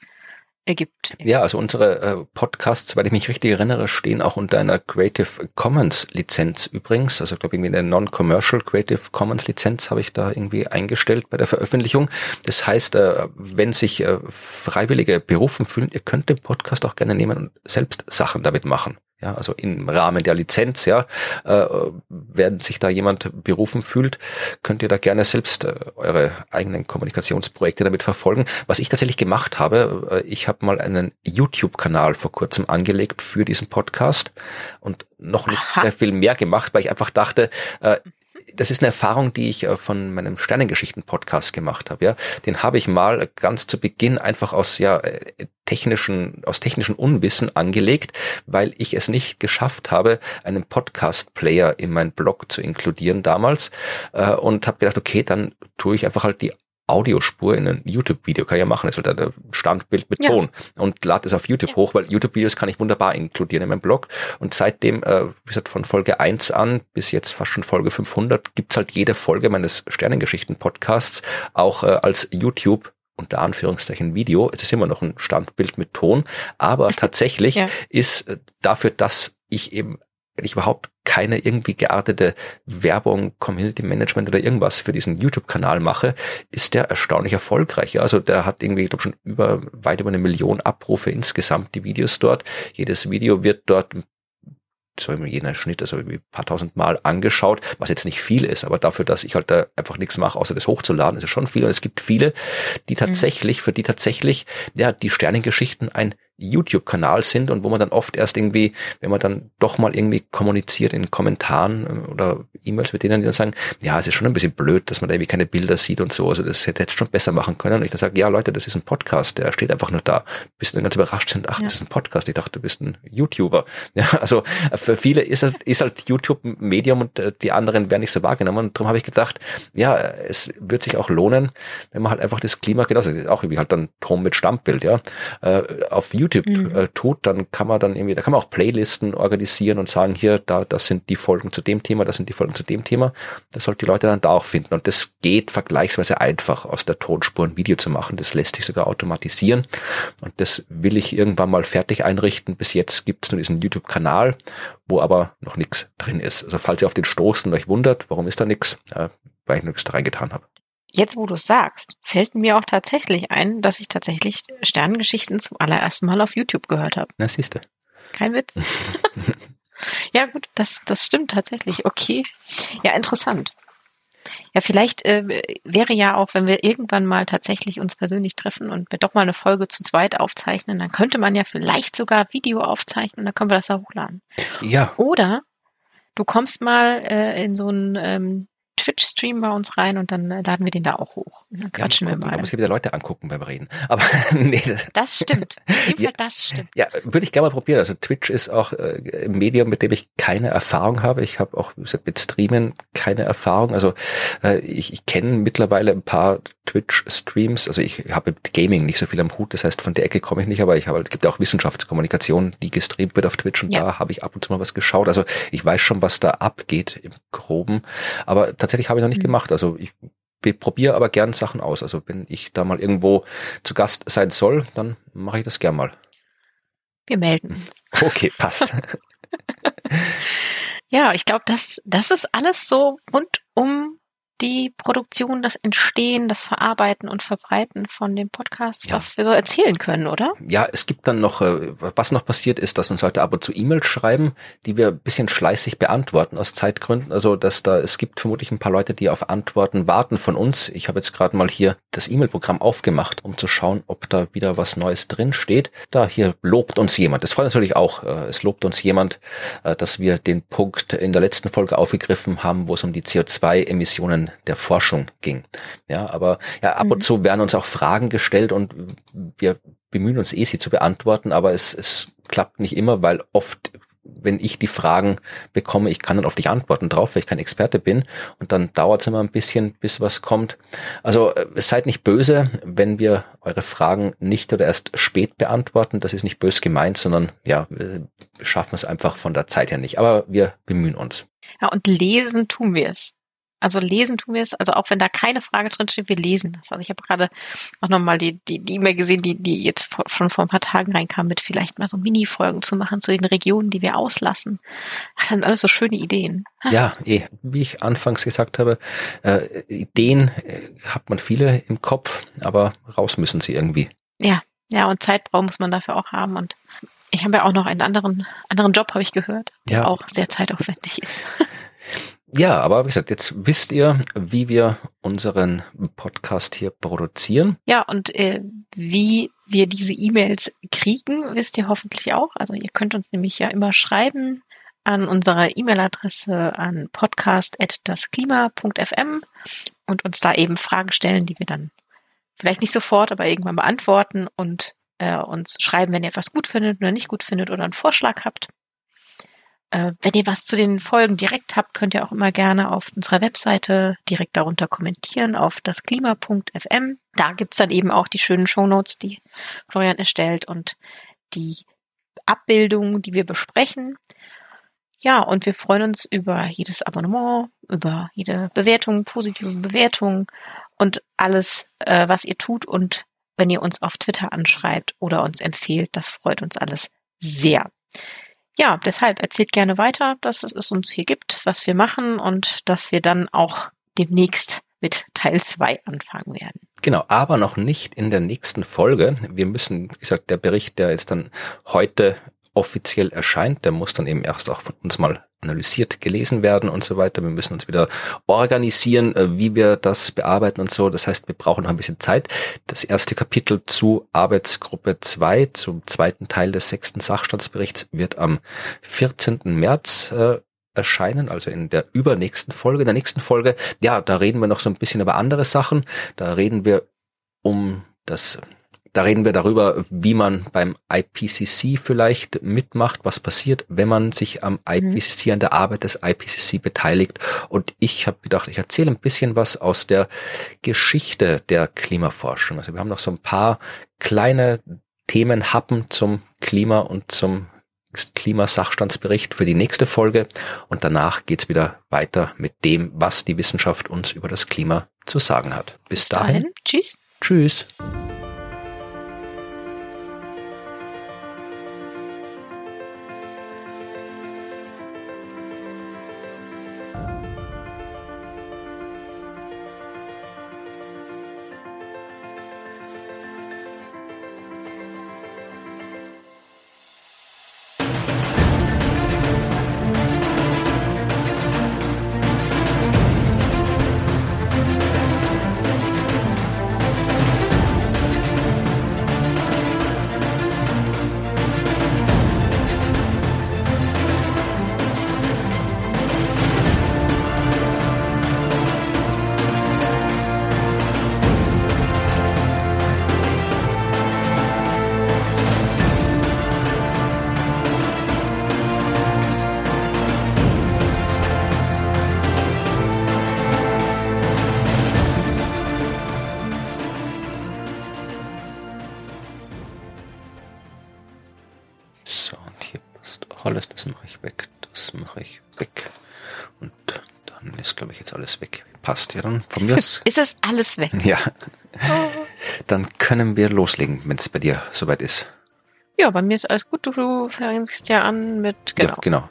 ergibt.
Ja, also unsere äh, Podcasts, weil ich mich richtig erinnere, stehen auch unter einer Creative Commons Lizenz übrigens. Also ich glaube irgendwie eine Non-Commercial Creative Commons Lizenz habe ich da irgendwie eingestellt bei der Veröffentlichung. Das heißt, äh, wenn sich äh, Freiwillige berufen fühlen, ihr könnt den Podcast auch gerne nehmen und selbst Sachen damit machen ja, also im Rahmen der Lizenz, ja, äh, wenn sich da jemand berufen fühlt, könnt ihr da gerne selbst äh, eure eigenen Kommunikationsprojekte damit verfolgen. Was ich tatsächlich gemacht habe, äh, ich habe mal einen YouTube-Kanal vor kurzem angelegt für diesen Podcast und noch nicht Aha. sehr viel mehr gemacht, weil ich einfach dachte, äh, das ist eine Erfahrung, die ich äh, von meinem Sternengeschichten-Podcast gemacht habe. Ja, den habe ich mal ganz zu Beginn einfach aus ja äh, technischen aus technischen Unwissen angelegt, weil ich es nicht geschafft habe, einen Podcast-Player in meinen Blog zu inkludieren damals äh, und habe gedacht, okay, dann tue ich einfach halt die Audiospur in ein YouTube-Video, kann ich ja machen, das ist halt ein Standbild mit Ton ja. und lade es auf YouTube ja. hoch, weil YouTube-Videos kann ich wunderbar inkludieren in meinem Blog und seitdem, äh, wie gesagt, von Folge 1 an bis jetzt fast schon Folge 500 gibt's halt jede Folge meines Sternengeschichten-Podcasts auch äh, als YouTube unter Anführungszeichen Video. Es ist immer noch ein Standbild mit Ton, aber tatsächlich ja. ist äh, dafür, dass ich eben wenn ich überhaupt keine irgendwie geartete Werbung, Community Management oder irgendwas für diesen YouTube-Kanal mache, ist der erstaunlich erfolgreich. Also der hat irgendwie, ich glaube schon über, weit über eine Million Abrufe insgesamt, die Videos dort. Jedes Video wird dort so jener Schnitt, also ein paar tausend Mal angeschaut, was jetzt nicht viel ist, aber dafür, dass ich halt da einfach nichts mache, außer das hochzuladen, ist es schon viel. Und es gibt viele, die mhm. tatsächlich, mhm. für die tatsächlich, ja, die Sternengeschichten ein YouTube-Kanal sind und wo man dann oft erst irgendwie, wenn man dann doch mal irgendwie kommuniziert in Kommentaren äh, oder E-Mails mit denen, die dann sagen, ja, es ist schon ein bisschen blöd, dass man da irgendwie keine Bilder sieht und so, also das hätte jetzt schon besser machen können. Und ich dann sage, ja Leute, das ist ein Podcast, der steht einfach nur da. Bis dann ganz überrascht sind, ach, ja. das ist ein Podcast, ich dachte, du bist ein YouTuber. Ja, also für viele ist, halt, ist halt YouTube ein Medium und äh, die anderen werden nicht so wahrgenommen. Und darum habe ich gedacht, ja, es wird sich auch lohnen, wenn man halt einfach das Klima, genauso, auch irgendwie halt dann Tom mit Stammbild, ja, äh, auf YouTube YouTube mhm. äh, tut, dann kann man dann irgendwie, da kann man auch Playlisten organisieren und sagen, hier, da, das sind die Folgen zu dem Thema, das sind die Folgen zu dem Thema. Das sollte die Leute dann da auch finden. Und das geht vergleichsweise einfach aus der Tonspur ein Video zu machen. Das lässt sich sogar automatisieren. Und das will ich irgendwann mal fertig einrichten. Bis jetzt gibt es nur diesen YouTube-Kanal, wo aber noch nichts drin ist. Also falls ihr auf den stoßen euch wundert, warum ist da nichts, äh, weil ich nichts da reingetan habe.
Jetzt, wo du es sagst, fällt mir auch tatsächlich ein, dass ich tatsächlich Sternengeschichten zum allerersten Mal auf YouTube gehört habe.
Na, siehst du.
Kein Witz. ja, gut, das, das stimmt tatsächlich. Okay. Ja, interessant. Ja, vielleicht äh, wäre ja auch, wenn wir irgendwann mal tatsächlich uns persönlich treffen und wir doch mal eine Folge zu zweit aufzeichnen, dann könnte man ja vielleicht sogar Video aufzeichnen und dann können wir das da hochladen.
Ja.
Oder du kommst mal äh, in so einen ähm, Twitch-Stream bei uns rein und dann äh, laden wir den da auch hoch. Und dann quatschen
ja,
wir mal.
Da muss ich wieder Leute angucken beim Reden. Aber nee.
Das stimmt. ja, das stimmt.
Ja, würde ich gerne mal probieren. Also Twitch ist auch äh, ein Medium, mit dem ich keine Erfahrung habe. Ich habe auch mit Streamen keine Erfahrung. Also äh, ich, ich kenne mittlerweile ein paar Twitch-Streams. Also ich habe mit Gaming nicht so viel am Hut. Das heißt, von der Ecke komme ich nicht. Aber ich habe, es gibt auch Wissenschaftskommunikation, die gestreamt wird auf Twitch und ja. da habe ich ab und zu mal was geschaut. Also ich weiß schon, was da abgeht im Groben. Aber tatsächlich habe ich noch nicht mhm. gemacht. Also ich probiere aber gern Sachen aus. Also wenn ich da mal irgendwo zu Gast sein soll, dann mache ich das gern mal.
Wir melden uns.
Okay, passt.
ja, ich glaube, das, das ist alles so rund um die Produktion, das Entstehen, das Verarbeiten und Verbreiten von dem Podcast, ja. was wir so erzählen können, oder?
Ja, es gibt dann noch, äh, was noch passiert ist, dass uns Leute ab und zu E-Mails schreiben, die wir ein bisschen schleißig beantworten aus Zeitgründen. Also, dass da, es gibt vermutlich ein paar Leute, die auf Antworten warten von uns. Ich habe jetzt gerade mal hier das E-Mail-Programm aufgemacht, um zu schauen, ob da wieder was Neues drin steht. Da hier lobt uns jemand. Das freut natürlich auch. Äh, es lobt uns jemand, äh, dass wir den Punkt in der letzten Folge aufgegriffen haben, wo es um die CO2-Emissionen der Forschung ging. Ja, aber ja, ab mhm. und zu werden uns auch Fragen gestellt und wir bemühen uns eh, sie zu beantworten, aber es, es klappt nicht immer, weil oft wenn ich die Fragen bekomme, ich kann dann auf dich antworten drauf, weil ich kein Experte bin und dann dauert es immer ein bisschen, bis was kommt. Also äh, seid nicht böse, wenn wir eure Fragen nicht oder erst spät beantworten. Das ist nicht bös gemeint, sondern ja, wir schaffen es einfach von der Zeit her nicht. Aber wir bemühen uns.
Ja, und lesen tun wir es. Also lesen tun wir es, also auch wenn da keine Frage drin steht, wir lesen das. Also ich habe gerade auch nochmal die die die E-Mail gesehen, die die jetzt vor, schon vor ein paar Tagen reinkam, mit vielleicht mal so Mini-Folgen zu machen zu den Regionen, die wir auslassen. Das sind alles so schöne Ideen.
Ja, eh, wie ich anfangs gesagt habe, äh, Ideen äh, hat man viele im Kopf, aber raus müssen sie irgendwie.
Ja, ja, und Zeitbrauch muss man dafür auch haben und ich habe ja auch noch einen anderen anderen Job, habe ich gehört, der ja. auch sehr zeitaufwendig ist.
Ja, aber wie gesagt, jetzt wisst ihr, wie wir unseren Podcast hier produzieren.
Ja, und äh, wie wir diese E-Mails kriegen, wisst ihr hoffentlich auch. Also ihr könnt uns nämlich ja immer schreiben an unserer E-Mail-Adresse an podcast.dasklima.fm und uns da eben Fragen stellen, die wir dann vielleicht nicht sofort, aber irgendwann beantworten und äh, uns schreiben, wenn ihr etwas gut findet oder nicht gut findet oder einen Vorschlag habt. Äh, wenn ihr was zu den Folgen direkt habt, könnt ihr auch immer gerne auf unserer Webseite direkt darunter kommentieren auf das Klima.fm. Da gibt's dann eben auch die schönen Shownotes, die Florian erstellt und die Abbildungen, die wir besprechen. Ja, und wir freuen uns über jedes Abonnement, über jede Bewertung, positive Bewertung und alles, äh, was ihr tut. Und wenn ihr uns auf Twitter anschreibt oder uns empfehlt, das freut uns alles sehr ja, deshalb erzählt gerne weiter, dass es uns hier gibt, was wir machen und dass wir dann auch demnächst mit Teil 2 anfangen werden.
Genau, aber noch nicht in der nächsten Folge. Wir müssen, wie gesagt, der Bericht, der jetzt dann heute offiziell erscheint, der muss dann eben erst auch von uns mal analysiert, gelesen werden und so weiter. Wir müssen uns wieder organisieren, äh, wie wir das bearbeiten und so. Das heißt, wir brauchen noch ein bisschen Zeit. Das erste Kapitel zu Arbeitsgruppe 2, zum zweiten Teil des sechsten Sachstandsberichts, wird am 14. März äh, erscheinen, also in der übernächsten Folge. In der nächsten Folge, ja, da reden wir noch so ein bisschen über andere Sachen. Da reden wir um das da reden wir darüber, wie man beim IPCC vielleicht mitmacht, was passiert, wenn man sich am IPCC, mhm. an der Arbeit des IPCC beteiligt. Und ich habe gedacht, ich erzähle ein bisschen was aus der Geschichte der Klimaforschung. Also wir haben noch so ein paar kleine Themenhappen zum Klima und zum Klimasachstandsbericht für die nächste Folge und danach geht's wieder weiter mit dem, was die Wissenschaft uns über das Klima zu sagen hat. Bis, Bis dahin. dahin.
Tschüss.
Tschüss. Von mir aus.
Ist das alles weg?
Ja. Dann können wir loslegen, wenn es bei dir soweit ist.
Ja, bei mir ist alles gut. Du, du fängst ja an mit, genau.
Ja, genau.